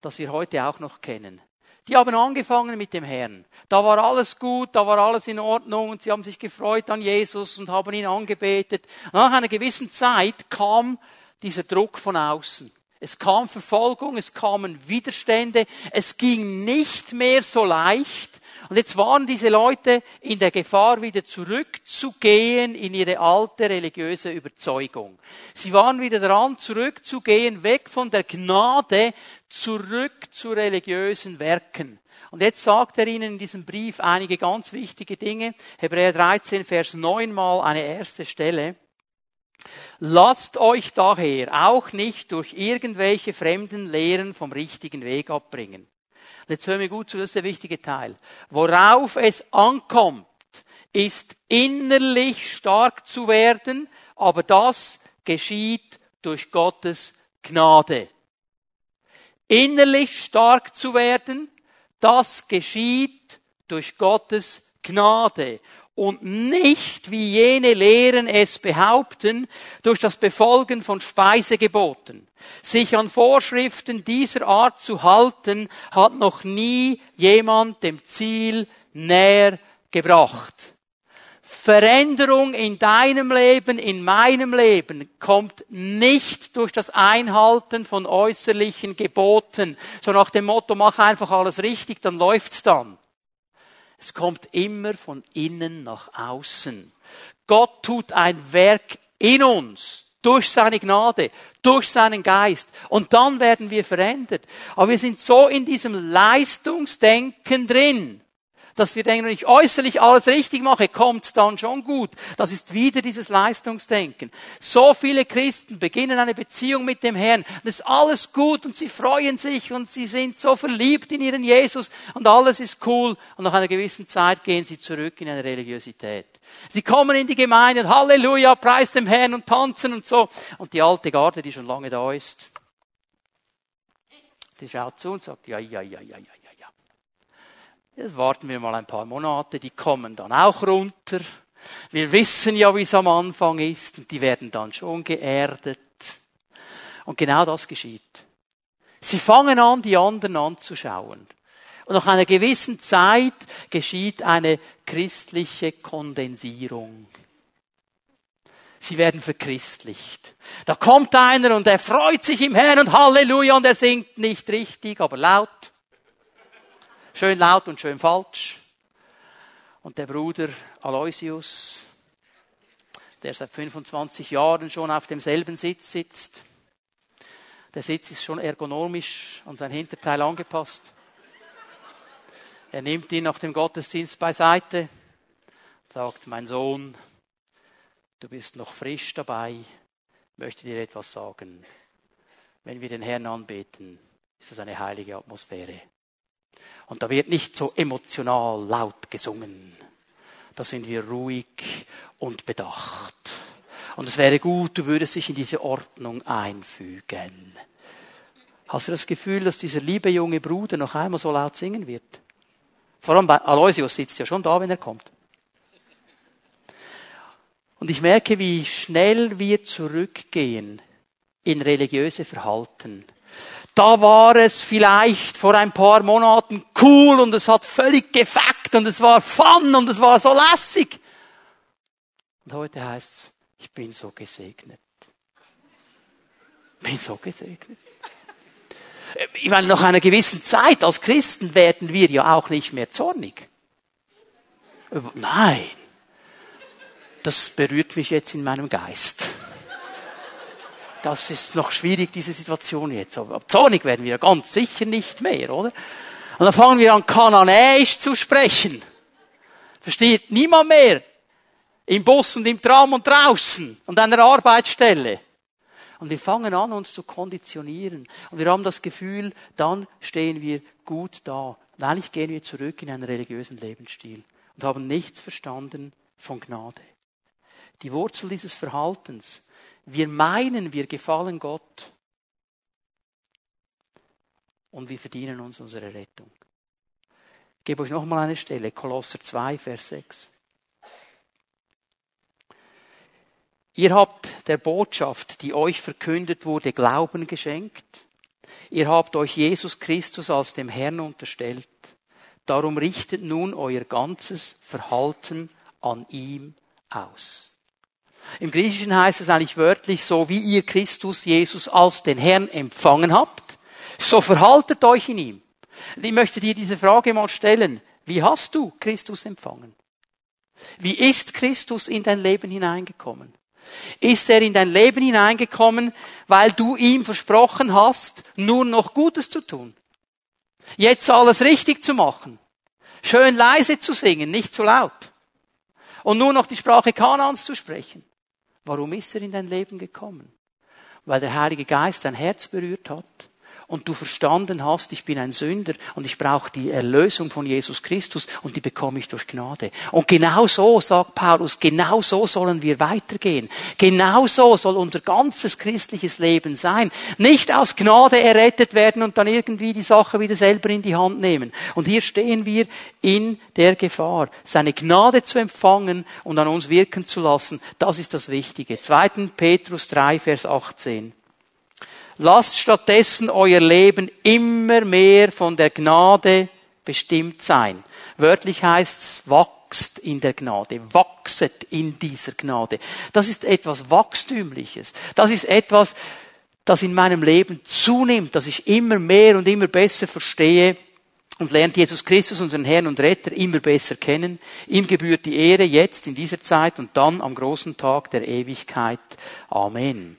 das wir heute auch noch kennen. Die haben angefangen mit dem Herrn. Da war alles gut, da war alles in Ordnung und sie haben sich gefreut an Jesus und haben ihn angebetet. nach einer gewissen Zeit kam dieser Druck von außen. Es kam Verfolgung, es kamen Widerstände, es ging nicht mehr so leicht. Und jetzt waren diese Leute in der Gefahr, wieder zurückzugehen in ihre alte religiöse Überzeugung. Sie waren wieder daran, zurückzugehen, weg von der Gnade, zurück zu religiösen Werken. Und jetzt sagt er ihnen in diesem Brief einige ganz wichtige Dinge. Hebräer 13, Vers 9 mal eine erste Stelle. Lasst euch daher auch nicht durch irgendwelche fremden Lehren vom richtigen Weg abbringen. Jetzt hören wir gut zu, das ist der wichtige Teil. Worauf es ankommt, ist innerlich stark zu werden, aber das geschieht durch Gottes Gnade. Innerlich stark zu werden, das geschieht durch Gottes Gnade und nicht, wie jene Lehren es behaupten, durch das Befolgen von Speisegeboten. Sich an Vorschriften dieser Art zu halten, hat noch nie jemand dem Ziel näher gebracht. Veränderung in deinem Leben, in meinem Leben kommt nicht durch das Einhalten von äußerlichen Geboten, so nach dem Motto, mach einfach alles richtig, dann läuft's dann. Es kommt immer von innen nach außen. Gott tut ein Werk in uns, durch seine Gnade, durch seinen Geist. Und dann werden wir verändert. Aber wir sind so in diesem Leistungsdenken drin, dass wir denken, wenn ich äußerlich alles richtig mache, kommt's dann schon gut. Das ist wieder dieses Leistungsdenken. So viele Christen beginnen eine Beziehung mit dem Herrn. Und es ist alles gut und sie freuen sich und sie sind so verliebt in ihren Jesus und alles ist cool. Und nach einer gewissen Zeit gehen sie zurück in eine Religiosität. Sie kommen in die Gemeinde und Halleluja, preis dem Herrn und tanzen und so. Und die alte Garde, die schon lange da ist, die schaut zu und sagt, ja, ja, ja, ja, ja, Jetzt warten wir mal ein paar Monate, die kommen dann auch runter. Wir wissen ja, wie es am Anfang ist und die werden dann schon geerdet. Und genau das geschieht. Sie fangen an, die anderen anzuschauen. Und nach einer gewissen Zeit geschieht eine christliche Kondensierung. Sie werden verchristlicht. Da kommt einer und er freut sich im Herrn und Halleluja und er singt nicht richtig, aber laut. Schön laut und schön falsch. Und der Bruder Aloysius, der seit 25 Jahren schon auf demselben Sitz sitzt. Der Sitz ist schon ergonomisch an sein Hinterteil angepasst. Er nimmt ihn nach dem Gottesdienst beiseite, sagt, mein Sohn, du bist noch frisch dabei, möchte dir etwas sagen. Wenn wir den Herrn anbeten, ist das eine heilige Atmosphäre. Und da wird nicht so emotional laut gesungen. Da sind wir ruhig und bedacht. Und es wäre gut, du würdest dich in diese Ordnung einfügen. Hast du das Gefühl, dass dieser liebe junge Bruder noch einmal so laut singen wird? Vor allem bei Aloysius sitzt ja schon da, wenn er kommt. Und ich merke, wie schnell wir zurückgehen in religiöse Verhalten Da war es vielleicht vor ein paar Monaten cool und es hat völlig gefackt und es war fun und es war so lässig. Und heute heißt es, ich bin so gesegnet. Bin so gesegnet. Ich meine, nach einer gewissen Zeit als Christen werden wir ja auch nicht mehr zornig. Nein. Das berührt mich jetzt in meinem Geist. Das ist noch schwierig, diese Situation jetzt. Aber zornig werden wir ganz sicher nicht mehr, oder? Und dann fangen wir an, Kananäisch zu sprechen. Versteht niemand mehr. Im Bus und im Tram und draußen und an der Arbeitsstelle. Und wir fangen an, uns zu konditionieren. Und wir haben das Gefühl, dann stehen wir gut da. Eigentlich gehen wir zurück in einen religiösen Lebensstil und haben nichts verstanden von Gnade. Die Wurzel dieses Verhaltens. Wir meinen, wir gefallen Gott. Und wir verdienen uns unsere Rettung. Ich gebe euch nochmal eine Stelle. Kolosser 2, Vers 6. Ihr habt der Botschaft, die euch verkündet wurde, Glauben geschenkt. Ihr habt euch Jesus Christus als dem Herrn unterstellt. Darum richtet nun euer ganzes Verhalten an ihm aus. Im Griechischen heißt es eigentlich wörtlich so, wie ihr Christus Jesus als den Herrn empfangen habt, so verhaltet euch in ihm. Ich möchte dir diese Frage mal stellen. Wie hast du Christus empfangen? Wie ist Christus in dein Leben hineingekommen? Ist er in dein Leben hineingekommen, weil du ihm versprochen hast, nur noch Gutes zu tun? Jetzt alles richtig zu machen. Schön leise zu singen, nicht zu laut. Und nur noch die Sprache Kanans zu sprechen. Warum ist er in dein Leben gekommen? Weil der Heilige Geist dein Herz berührt hat und du verstanden hast, ich bin ein Sünder und ich brauche die Erlösung von Jesus Christus und die bekomme ich durch Gnade. Und genau so, sagt Paulus, genau so sollen wir weitergehen. Genau so soll unser ganzes christliches Leben sein. Nicht aus Gnade errettet werden und dann irgendwie die Sache wieder selber in die Hand nehmen. Und hier stehen wir in der Gefahr, seine Gnade zu empfangen und an uns wirken zu lassen. Das ist das Wichtige. 2. Petrus 3, Vers 18. Lasst stattdessen euer Leben immer mehr von der Gnade bestimmt sein. Wörtlich heißt es, wachst in der Gnade, wachset in dieser Gnade. Das ist etwas Wachstümliches. Das ist etwas, das in meinem Leben zunimmt, dass ich immer mehr und immer besser verstehe und lernt Jesus Christus, unseren Herrn und Retter, immer besser kennen. Ihm gebührt die Ehre jetzt in dieser Zeit und dann am großen Tag der Ewigkeit. Amen.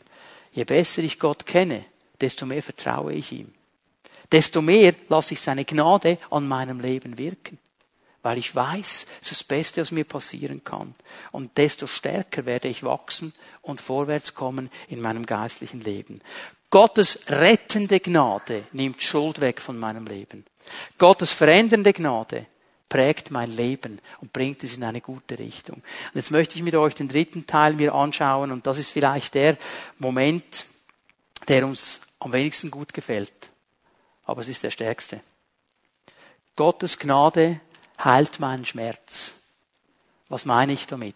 Je besser ich Gott kenne, desto mehr vertraue ich ihm. Desto mehr lasse ich seine Gnade an meinem Leben wirken. Weil ich weiß, es ist das Beste, was mir passieren kann. Und desto stärker werde ich wachsen und vorwärts kommen in meinem geistlichen Leben. Gottes rettende Gnade nimmt Schuld weg von meinem Leben. Gottes verändernde Gnade prägt mein Leben und bringt es in eine gute Richtung. Und jetzt möchte ich mit euch den dritten Teil mir anschauen und das ist vielleicht der Moment, der uns am wenigsten gut gefällt. Aber es ist der stärkste. Gottes Gnade heilt meinen Schmerz. Was meine ich damit?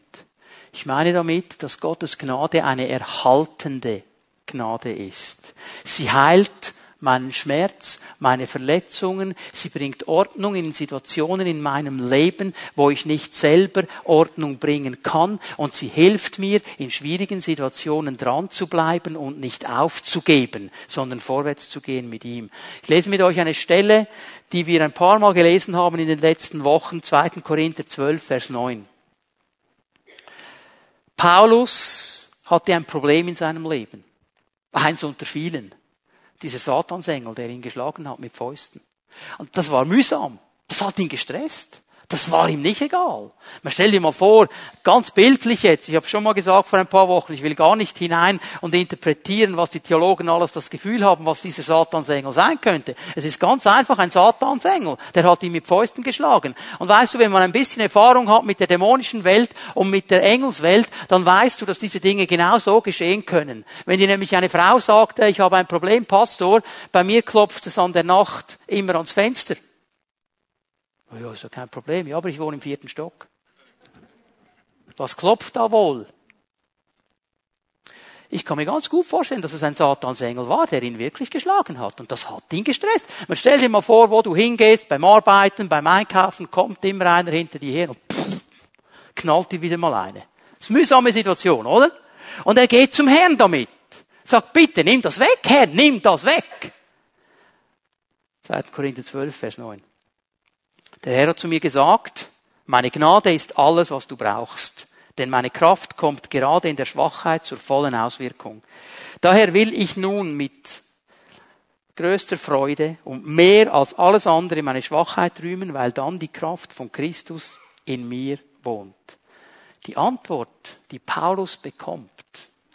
Ich meine damit, dass Gottes Gnade eine erhaltende Gnade ist. Sie heilt meinen Schmerz, meine Verletzungen. Sie bringt Ordnung in Situationen in meinem Leben, wo ich nicht selber Ordnung bringen kann. Und sie hilft mir, in schwierigen Situationen dran zu bleiben und nicht aufzugeben, sondern vorwärts zu gehen mit ihm. Ich lese mit euch eine Stelle, die wir ein paar Mal gelesen haben in den letzten Wochen, 2. Korinther 12, Vers 9. Paulus hatte ein Problem in seinem Leben. Eins unter vielen dieser Satansengel, der ihn geschlagen hat mit Fäusten. Und das war mühsam. Das hat ihn gestresst. Das war ihm nicht egal. Man stellt dir mal vor, ganz bildlich jetzt, ich habe schon mal gesagt vor ein paar Wochen, ich will gar nicht hinein und interpretieren, was die Theologen alles das Gefühl haben, was dieser Satansengel sein könnte. Es ist ganz einfach ein Satansengel, der hat ihn mit Fäusten geschlagen. Und weißt du, wenn man ein bisschen Erfahrung hat mit der dämonischen Welt und mit der Engelswelt, dann weißt du, dass diese Dinge genau so geschehen können. Wenn dir nämlich eine Frau sagt, ich habe ein Problem, Pastor, bei mir klopft es an der Nacht immer ans Fenster. Oh ja, ist ja kein Problem. Ja, aber ich wohne im vierten Stock. Was klopft da wohl? Ich kann mir ganz gut vorstellen, dass es ein Satansengel war, der ihn wirklich geschlagen hat. Und das hat ihn gestresst. Man stell dir mal vor, wo du hingehst, beim Arbeiten, beim Einkaufen, kommt immer einer hinter dir her und pff, knallt dir wieder mal eine. Das ist eine mühsame Situation, oder? Und er geht zum Herrn damit. Sagt, bitte, nimm das weg, Herr, nimm das weg. 2. Korinther 12, Vers 9. Der Herr hat zu mir gesagt, meine Gnade ist alles, was du brauchst denn meine Kraft kommt gerade in der Schwachheit zur vollen Auswirkung. Daher will ich nun mit größter Freude und mehr als alles andere meine Schwachheit rühmen, weil dann die Kraft von Christus in mir wohnt. Die Antwort, die Paulus bekommt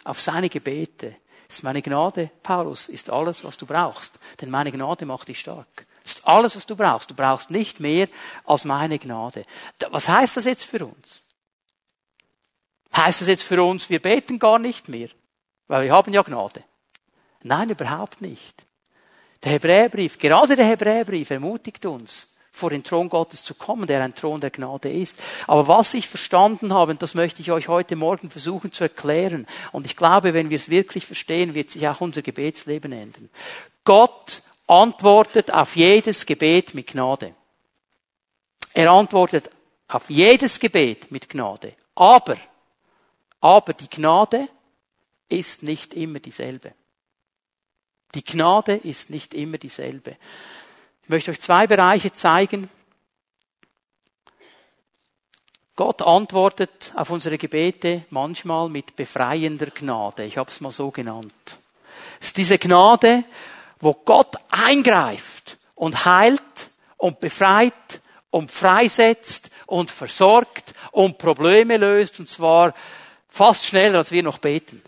auf seine Gebete, ist meine Gnade, Paulus, ist alles, was du brauchst. Denn meine Gnade macht dich stark. Das ist alles, was du brauchst. Du brauchst nicht mehr als meine Gnade. Was heißt das jetzt für uns? Heißt das jetzt für uns, wir beten gar nicht mehr? Weil wir haben ja Gnade. Nein, überhaupt nicht. Der Hebräerbrief, gerade der Hebräerbrief ermutigt uns, vor den Thron Gottes zu kommen, der ein Thron der Gnade ist. Aber was ich verstanden habe, das möchte ich euch heute Morgen versuchen zu erklären, und ich glaube, wenn wir es wirklich verstehen, wird sich auch unser Gebetsleben ändern. Gott antwortet auf jedes Gebet mit Gnade. Er antwortet auf jedes Gebet mit Gnade. Aber aber die Gnade ist nicht immer dieselbe. Die Gnade ist nicht immer dieselbe. Ich möchte euch zwei Bereiche zeigen. Gott antwortet auf unsere Gebete manchmal mit befreiender Gnade. Ich habe es mal so genannt. Es ist diese Gnade, wo Gott eingreift und heilt und befreit und freisetzt und versorgt und Probleme löst, und zwar Fast schneller, als wir noch beten.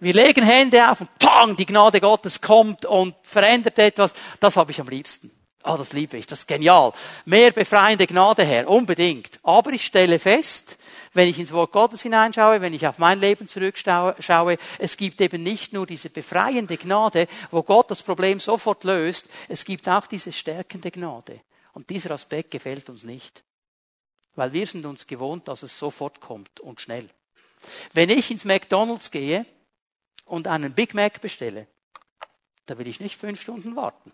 Wir legen Hände auf und tang, die Gnade Gottes kommt und verändert etwas. Das habe ich am liebsten. Ah, oh, das liebe ich, das ist genial. Mehr befreiende Gnade her, unbedingt. Aber ich stelle fest, wenn ich ins Wort Gottes hineinschaue, wenn ich auf mein Leben zurückschaue, es gibt eben nicht nur diese befreiende Gnade, wo Gott das Problem sofort löst, es gibt auch diese stärkende Gnade. Und dieser Aspekt gefällt uns nicht. Weil wir sind uns gewohnt, dass es sofort kommt und schnell. Wenn ich ins McDonald's gehe und einen Big Mac bestelle, da will ich nicht fünf Stunden warten.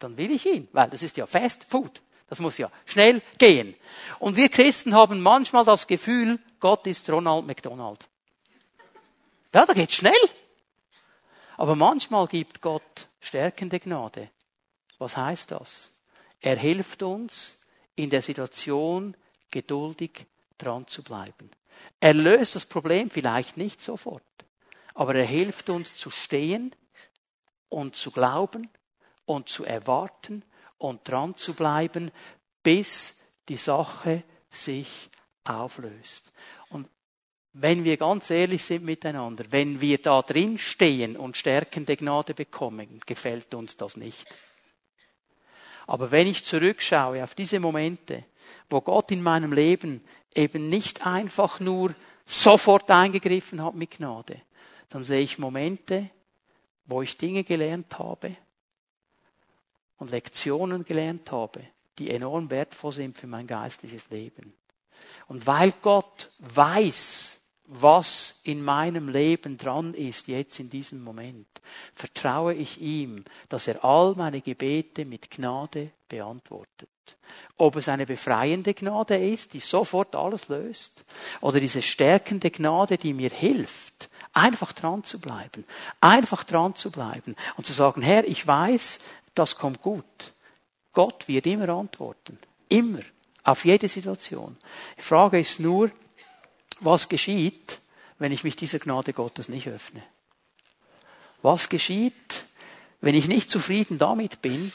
Dann will ich ihn, weil das ist ja Fast Food. Das muss ja schnell gehen. Und wir Christen haben manchmal das Gefühl, Gott ist Ronald McDonald. Ja, da geht's schnell. Aber manchmal gibt Gott stärkende Gnade. Was heißt das? Er hilft uns, in der Situation geduldig dran zu bleiben. Er löst das Problem vielleicht nicht sofort, aber er hilft uns zu stehen und zu glauben und zu erwarten und dran zu bleiben, bis die Sache sich auflöst. Und wenn wir ganz ehrlich sind miteinander, wenn wir da drin stehen und stärkende Gnade bekommen, gefällt uns das nicht. Aber wenn ich zurückschaue auf diese Momente, wo Gott in meinem Leben eben nicht einfach nur sofort eingegriffen hat mit Gnade, dann sehe ich Momente, wo ich Dinge gelernt habe und Lektionen gelernt habe, die enorm wertvoll sind für mein geistliches Leben. Und weil Gott weiß, was in meinem Leben dran ist, jetzt in diesem Moment, vertraue ich ihm, dass er all meine Gebete mit Gnade beantwortet. Ob es eine befreiende Gnade ist, die sofort alles löst, oder diese stärkende Gnade, die mir hilft, einfach dran zu bleiben, einfach dran zu bleiben und zu sagen, Herr, ich weiß, das kommt gut. Gott wird immer antworten. Immer. Auf jede Situation. Die Frage ist nur, was geschieht, wenn ich mich dieser Gnade Gottes nicht öffne? Was geschieht, wenn ich nicht zufrieden damit bin,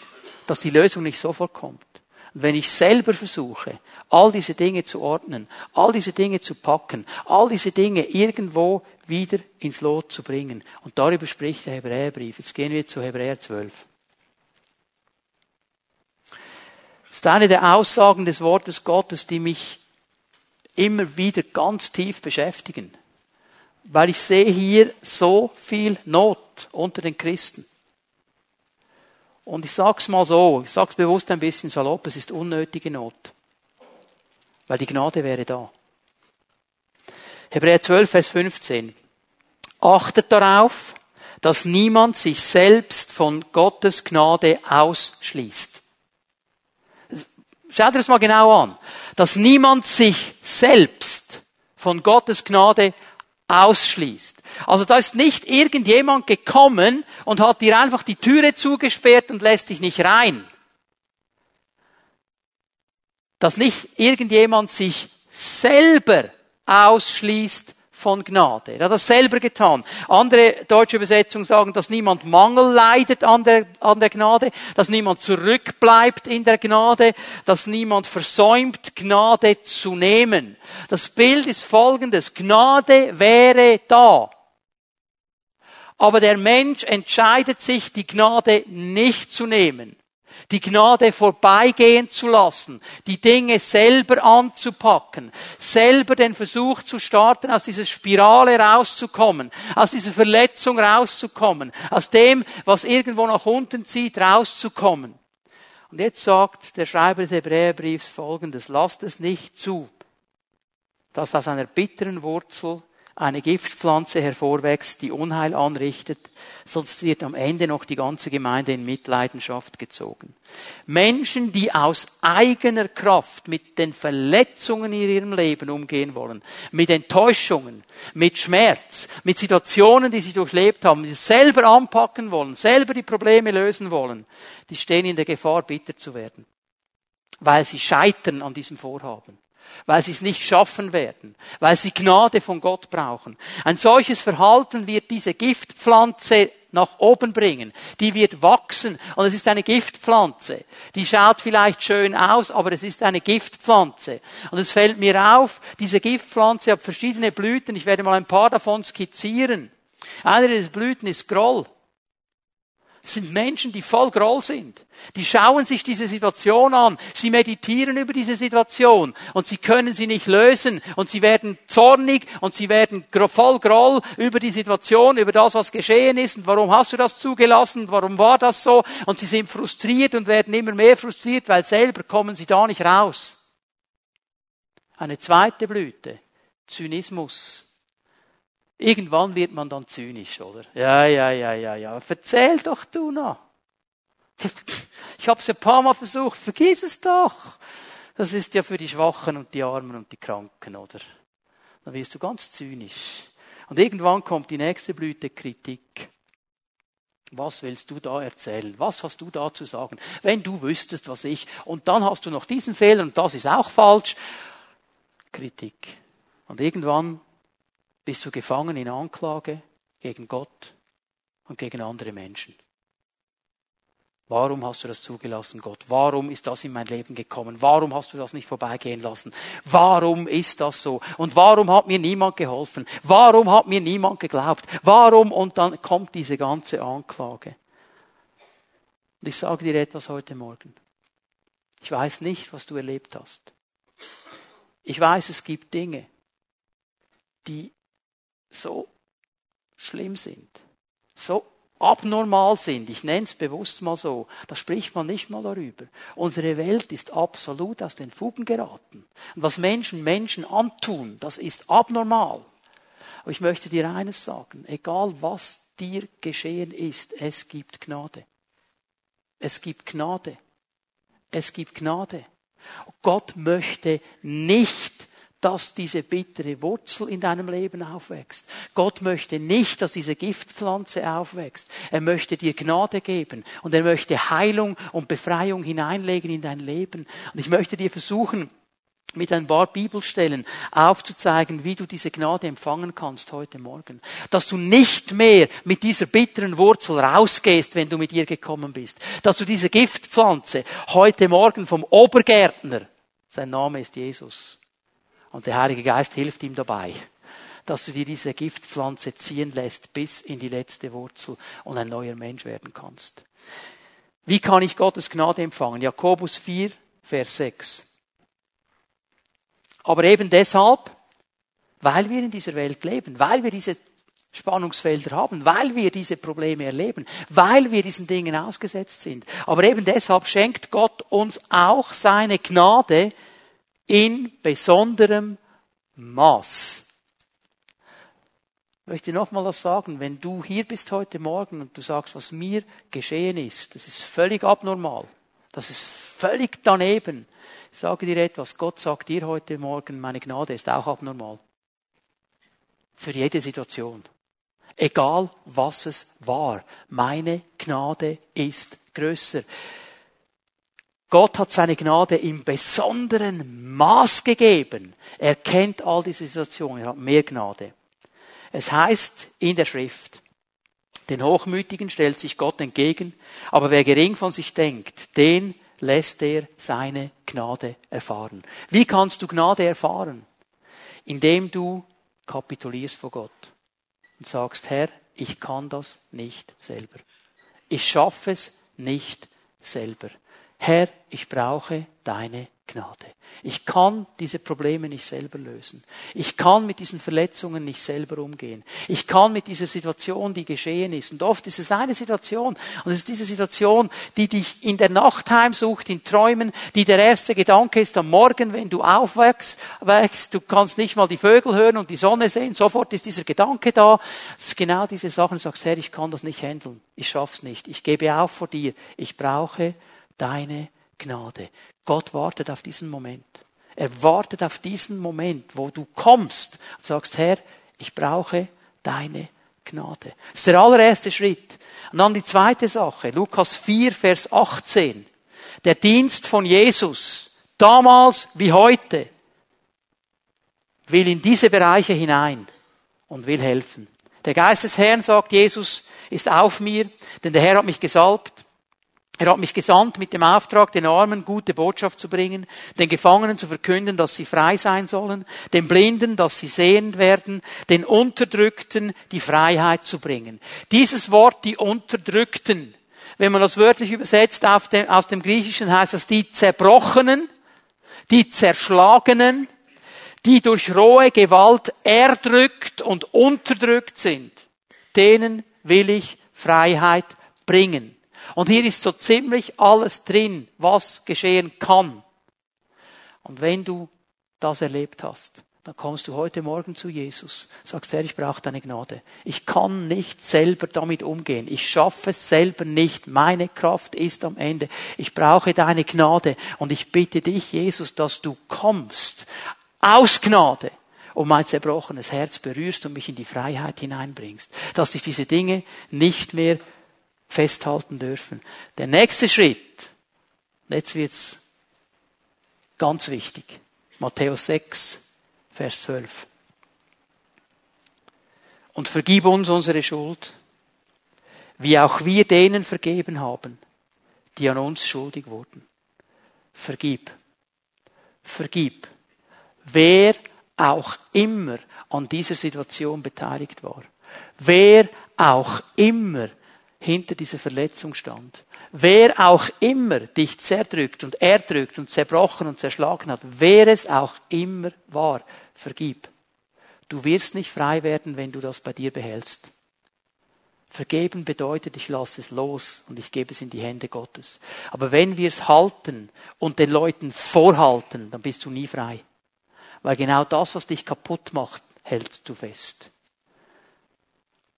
dass die Lösung nicht sofort kommt? wenn ich selber versuche, all diese Dinge zu ordnen, all diese Dinge zu packen, all diese Dinge irgendwo wieder ins Lot zu bringen. Und darüber spricht der Hebräerbrief. Jetzt gehen wir zu Hebräer 12. Das ist eine der Aussagen des Wortes Gottes, die mich immer wieder ganz tief beschäftigen. Weil ich sehe hier so viel Not unter den Christen. Und ich sag's mal so, ich sag's bewusst ein bisschen salopp, es ist unnötige Not. Weil die Gnade wäre da. Hebräer 12, Vers 15. Achtet darauf, dass niemand sich selbst von Gottes Gnade ausschließt. Schaut das mal genau an. Dass niemand sich selbst von Gottes Gnade ausschließt. Also da ist nicht irgendjemand gekommen und hat dir einfach die Türe zugesperrt und lässt dich nicht rein. Dass nicht irgendjemand sich selber ausschließt von Gnade. Er hat das selber getan. Andere deutsche Übersetzungen sagen, dass niemand Mangel leidet an der, an der Gnade, dass niemand zurückbleibt in der Gnade, dass niemand versäumt, Gnade zu nehmen. Das Bild ist folgendes. Gnade wäre da. Aber der Mensch entscheidet sich, die Gnade nicht zu nehmen die Gnade vorbeigehen zu lassen, die Dinge selber anzupacken, selber den Versuch zu starten, aus dieser Spirale rauszukommen, aus dieser Verletzung rauszukommen, aus dem, was irgendwo nach unten zieht, rauszukommen. Und jetzt sagt der Schreiber des Hebräerbriefs folgendes, lasst es nicht zu, dass aus einer bitteren Wurzel eine Giftpflanze hervorwächst, die Unheil anrichtet, sonst wird am Ende noch die ganze Gemeinde in Mitleidenschaft gezogen. Menschen, die aus eigener Kraft mit den Verletzungen in ihrem Leben umgehen wollen, mit Enttäuschungen, mit Schmerz, mit Situationen, die sie durchlebt haben, die selber anpacken wollen, selber die Probleme lösen wollen, die stehen in der Gefahr, bitter zu werden, weil sie scheitern an diesem Vorhaben weil sie es nicht schaffen werden, weil sie Gnade von Gott brauchen. Ein solches Verhalten wird diese Giftpflanze nach oben bringen. Die wird wachsen und es ist eine Giftpflanze. Die schaut vielleicht schön aus, aber es ist eine Giftpflanze. Und es fällt mir auf, diese Giftpflanze hat verschiedene Blüten. Ich werde mal ein paar davon skizzieren. Eine dieser Blüten ist Groll. Das sind Menschen, die voll Groll sind. Die schauen sich diese Situation an. Sie meditieren über diese Situation und sie können sie nicht lösen und sie werden zornig und sie werden voll Groll über die Situation, über das, was geschehen ist und warum hast du das zugelassen, warum war das so und sie sind frustriert und werden immer mehr frustriert, weil selber kommen sie da nicht raus. Eine zweite Blüte. Zynismus. Irgendwann wird man dann zynisch, oder? Ja, ja, ja, ja, ja. Verzähl doch du noch. Ich habe es ein paar Mal versucht, vergiss es doch. Das ist ja für die Schwachen und die Armen und die Kranken, oder? Dann wirst du ganz zynisch. Und irgendwann kommt die nächste Blüte Kritik. Was willst du da erzählen? Was hast du da zu sagen? Wenn du wüsstest, was ich, und dann hast du noch diesen Fehler und das ist auch falsch. Kritik. Und irgendwann bist du gefangen in Anklage gegen Gott und gegen andere Menschen. Warum hast du das zugelassen, Gott? Warum ist das in mein Leben gekommen? Warum hast du das nicht vorbeigehen lassen? Warum ist das so? Und warum hat mir niemand geholfen? Warum hat mir niemand geglaubt? Warum? Und dann kommt diese ganze Anklage. Und ich sage dir etwas heute Morgen. Ich weiß nicht, was du erlebt hast. Ich weiß, es gibt Dinge, die so schlimm sind, so abnormal sind, ich nenne es bewusst mal so, da spricht man nicht mal darüber. Unsere Welt ist absolut aus den Fugen geraten. Und was Menschen Menschen antun, das ist abnormal. Aber ich möchte dir eines sagen, egal was dir geschehen ist, es gibt Gnade. Es gibt Gnade. Es gibt Gnade. Gott möchte nicht dass diese bittere Wurzel in deinem Leben aufwächst. Gott möchte nicht, dass diese Giftpflanze aufwächst. Er möchte dir Gnade geben und er möchte Heilung und Befreiung hineinlegen in dein Leben. Und ich möchte dir versuchen, mit ein paar Bibelstellen aufzuzeigen, wie du diese Gnade empfangen kannst heute Morgen. Dass du nicht mehr mit dieser bitteren Wurzel rausgehst, wenn du mit ihr gekommen bist. Dass du diese Giftpflanze heute Morgen vom Obergärtner, sein Name ist Jesus, und der Heilige Geist hilft ihm dabei, dass du dir diese Giftpflanze ziehen lässt bis in die letzte Wurzel und ein neuer Mensch werden kannst. Wie kann ich Gottes Gnade empfangen? Jakobus 4, Vers 6. Aber eben deshalb, weil wir in dieser Welt leben, weil wir diese Spannungsfelder haben, weil wir diese Probleme erleben, weil wir diesen Dingen ausgesetzt sind. Aber eben deshalb schenkt Gott uns auch seine Gnade, in besonderem Maß. Ich möchte nochmal das sagen, wenn du hier bist heute Morgen und du sagst, was mir geschehen ist, das ist völlig abnormal, das ist völlig daneben. Ich sage dir etwas, Gott sagt dir heute Morgen, meine Gnade ist auch abnormal. Für jede Situation. Egal was es war, meine Gnade ist größer. Gott hat seine Gnade im besonderen Maß gegeben. Er kennt all diese Situationen, er hat mehr Gnade. Es heißt in der Schrift, den Hochmütigen stellt sich Gott entgegen, aber wer gering von sich denkt, den lässt er seine Gnade erfahren. Wie kannst du Gnade erfahren? Indem du kapitulierst vor Gott und sagst, Herr, ich kann das nicht selber. Ich schaffe es nicht selber. Herr, ich brauche deine Gnade. Ich kann diese Probleme nicht selber lösen. Ich kann mit diesen Verletzungen nicht selber umgehen. Ich kann mit dieser Situation, die geschehen ist. Und oft ist es eine Situation, und es ist diese Situation, die dich in der Nacht heimsucht, in Träumen, die der erste Gedanke ist am Morgen, wenn du aufwächst, wächst, du kannst nicht mal die Vögel hören und die Sonne sehen, sofort ist dieser Gedanke da. Es ist genau diese Sachen, du sagst, Herr, ich kann das nicht handeln. Ich schaff's nicht. Ich gebe auf vor dir. Ich brauche deine Gnade. Gott wartet auf diesen Moment. Er wartet auf diesen Moment, wo du kommst und sagst, Herr, ich brauche deine Gnade. Das ist der allererste Schritt. Und dann die zweite Sache, Lukas 4, Vers 18. Der Dienst von Jesus, damals wie heute, will in diese Bereiche hinein und will helfen. Der Geist des Herrn, sagt Jesus, ist auf mir, denn der Herr hat mich gesalbt er hat mich gesandt mit dem Auftrag, den Armen gute Botschaft zu bringen, den Gefangenen zu verkünden, dass sie frei sein sollen, den Blinden, dass sie sehend werden, den Unterdrückten die Freiheit zu bringen. Dieses Wort, die Unterdrückten, wenn man das wörtlich übersetzt aus dem Griechischen, heißt das die Zerbrochenen, die Zerschlagenen, die durch rohe Gewalt erdrückt und unterdrückt sind. Denen will ich Freiheit bringen. Und hier ist so ziemlich alles drin, was geschehen kann. Und wenn du das erlebt hast, dann kommst du heute Morgen zu Jesus, sagst, Herr, ich brauche deine Gnade. Ich kann nicht selber damit umgehen. Ich schaffe es selber nicht. Meine Kraft ist am Ende. Ich brauche deine Gnade. Und ich bitte dich, Jesus, dass du kommst aus Gnade und mein zerbrochenes Herz berührst und mich in die Freiheit hineinbringst. Dass ich diese Dinge nicht mehr festhalten dürfen. Der nächste Schritt, jetzt wird's ganz wichtig. Matthäus 6, Vers 12. Und vergib uns unsere Schuld, wie auch wir denen vergeben haben, die an uns schuldig wurden. Vergib. Vergib. Wer auch immer an dieser Situation beteiligt war. Wer auch immer hinter dieser Verletzung stand. Wer auch immer dich zerdrückt und erdrückt und zerbrochen und zerschlagen hat, wer es auch immer war, vergib. Du wirst nicht frei werden, wenn du das bei dir behältst. Vergeben bedeutet, ich lasse es los und ich gebe es in die Hände Gottes. Aber wenn wir es halten und den Leuten vorhalten, dann bist du nie frei. Weil genau das, was dich kaputt macht, hältst du fest.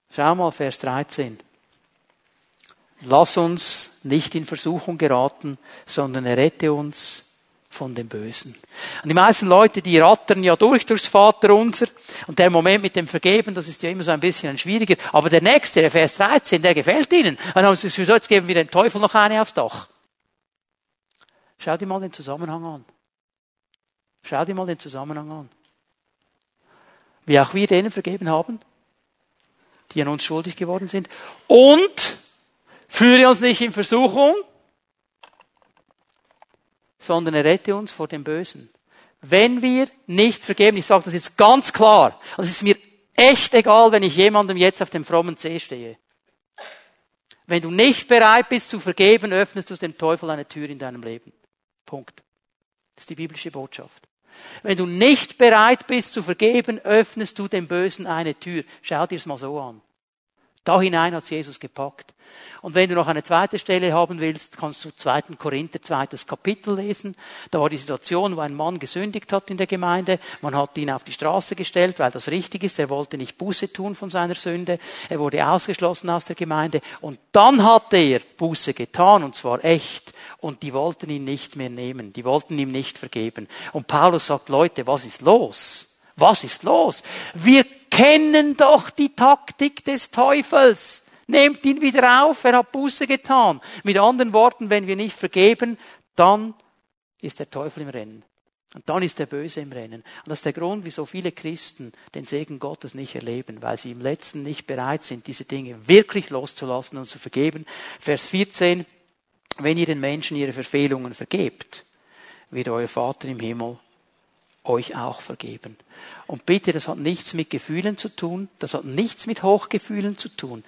Schau mal Vers 13. Lass uns nicht in Versuchung geraten, sondern errette uns von dem Bösen. Und die meisten Leute, die rattern ja durch durchs Vaterunser und der Moment mit dem Vergeben, das ist ja immer so ein bisschen schwieriger. Aber der nächste, der Vers 13, der gefällt ihnen. Und dann haben sie gesagt, jetzt geben wir dem Teufel noch eine aufs Dach. Schau dir mal den Zusammenhang an. Schau dir mal den Zusammenhang an. Wie auch wir denen vergeben haben, die an uns schuldig geworden sind. Und Führe uns nicht in Versuchung, sondern errette uns vor dem Bösen. Wenn wir nicht vergeben, ich sage das jetzt ganz klar, also es ist mir echt egal, wenn ich jemandem jetzt auf dem frommen See stehe. Wenn du nicht bereit bist zu vergeben, öffnest du dem Teufel eine Tür in deinem Leben. Punkt. Das ist die biblische Botschaft. Wenn du nicht bereit bist zu vergeben, öffnest du dem Bösen eine Tür. Schau dir es mal so an. Da hinein hat Jesus gepackt. Und wenn du noch eine zweite Stelle haben willst, kannst du 2. Korinther, zweites Kapitel lesen. Da war die Situation, wo ein Mann gesündigt hat in der Gemeinde. Man hat ihn auf die Straße gestellt, weil das richtig ist. Er wollte nicht Buße tun von seiner Sünde. Er wurde ausgeschlossen aus der Gemeinde. Und dann hat er Buße getan, und zwar echt. Und die wollten ihn nicht mehr nehmen. Die wollten ihm nicht vergeben. Und Paulus sagt, Leute, was ist los? Was ist los? Wir kennen doch die Taktik des Teufels. Nehmt ihn wieder auf, er hat Buße getan. Mit anderen Worten, wenn wir nicht vergeben, dann ist der Teufel im Rennen. Und dann ist der Böse im Rennen. Und das ist der Grund, wieso viele Christen den Segen Gottes nicht erleben, weil sie im Letzten nicht bereit sind, diese Dinge wirklich loszulassen und zu vergeben. Vers 14, wenn ihr den Menschen ihre Verfehlungen vergebt, wird euer Vater im Himmel euch auch vergeben. Und bitte, das hat nichts mit Gefühlen zu tun, das hat nichts mit Hochgefühlen zu tun.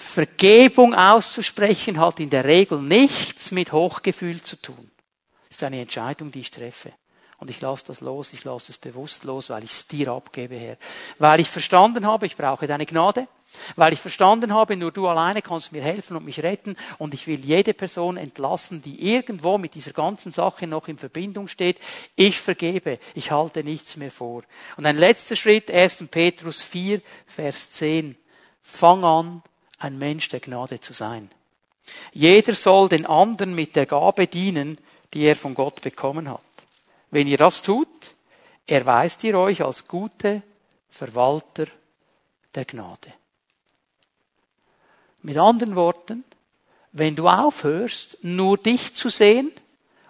Vergebung auszusprechen hat in der Regel nichts mit Hochgefühl zu tun. Es ist eine Entscheidung, die ich treffe. Und ich lasse das los, ich lasse es bewusst los, weil ich es dir abgebe, Herr. Weil ich verstanden habe, ich brauche deine Gnade. Weil ich verstanden habe, nur du alleine kannst mir helfen und mich retten. Und ich will jede Person entlassen, die irgendwo mit dieser ganzen Sache noch in Verbindung steht. Ich vergebe. Ich halte nichts mehr vor. Und ein letzter Schritt, 1. Petrus 4, Vers 10. Fang an, ein Mensch der Gnade zu sein. Jeder soll den anderen mit der Gabe dienen, die er von Gott bekommen hat. Wenn ihr das tut, erweist ihr euch als gute Verwalter der Gnade. Mit anderen Worten, wenn du aufhörst, nur dich zu sehen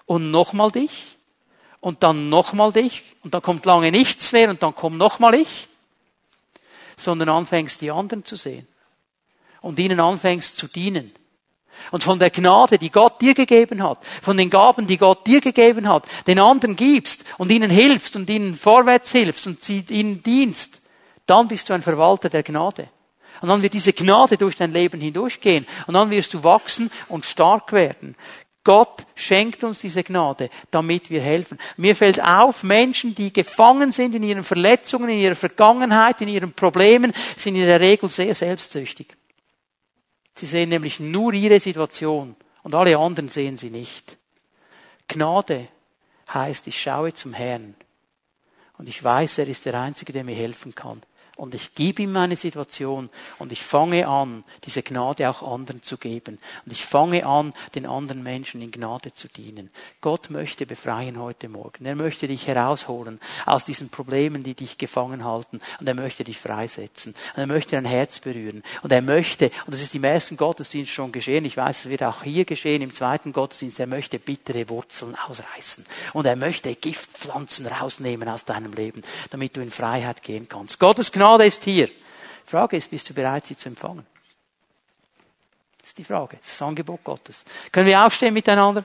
und nochmal dich und dann nochmal dich und dann kommt lange nichts mehr und dann kommt nochmal ich, sondern anfängst die anderen zu sehen und ihnen anfängst zu dienen. Und von der Gnade, die Gott dir gegeben hat, von den Gaben, die Gott dir gegeben hat, den anderen gibst und ihnen hilfst und ihnen vorwärts hilfst und ihnen dienst, dann bist du ein Verwalter der Gnade. Und dann wird diese Gnade durch dein Leben hindurchgehen. Und dann wirst du wachsen und stark werden. Gott schenkt uns diese Gnade, damit wir helfen. Mir fällt auf, Menschen, die gefangen sind in ihren Verletzungen, in ihrer Vergangenheit, in ihren Problemen, sind in der Regel sehr selbstsüchtig. Sie sehen nämlich nur ihre Situation und alle anderen sehen sie nicht. Gnade heißt, ich schaue zum Herrn und ich weiß, er ist der Einzige, der mir helfen kann und ich gebe ihm meine Situation und ich fange an, diese Gnade auch anderen zu geben. Und ich fange an, den anderen Menschen in Gnade zu dienen. Gott möchte befreien heute Morgen. Er möchte dich herausholen aus diesen Problemen, die dich gefangen halten. Und er möchte dich freisetzen. Und er möchte dein Herz berühren. Und er möchte, und das ist im ersten Gottesdienst schon geschehen, ich weiß, es wird auch hier geschehen, im zweiten Gottesdienst, er möchte bittere Wurzeln ausreißen. Und er möchte Giftpflanzen rausnehmen aus deinem Leben, damit du in Freiheit gehen kannst. Gottes Gnade Gnade ist hier. Die Frage ist, bist du bereit, sie zu empfangen? Das ist die Frage. Das ist das Angebot Gottes. Können wir aufstehen miteinander?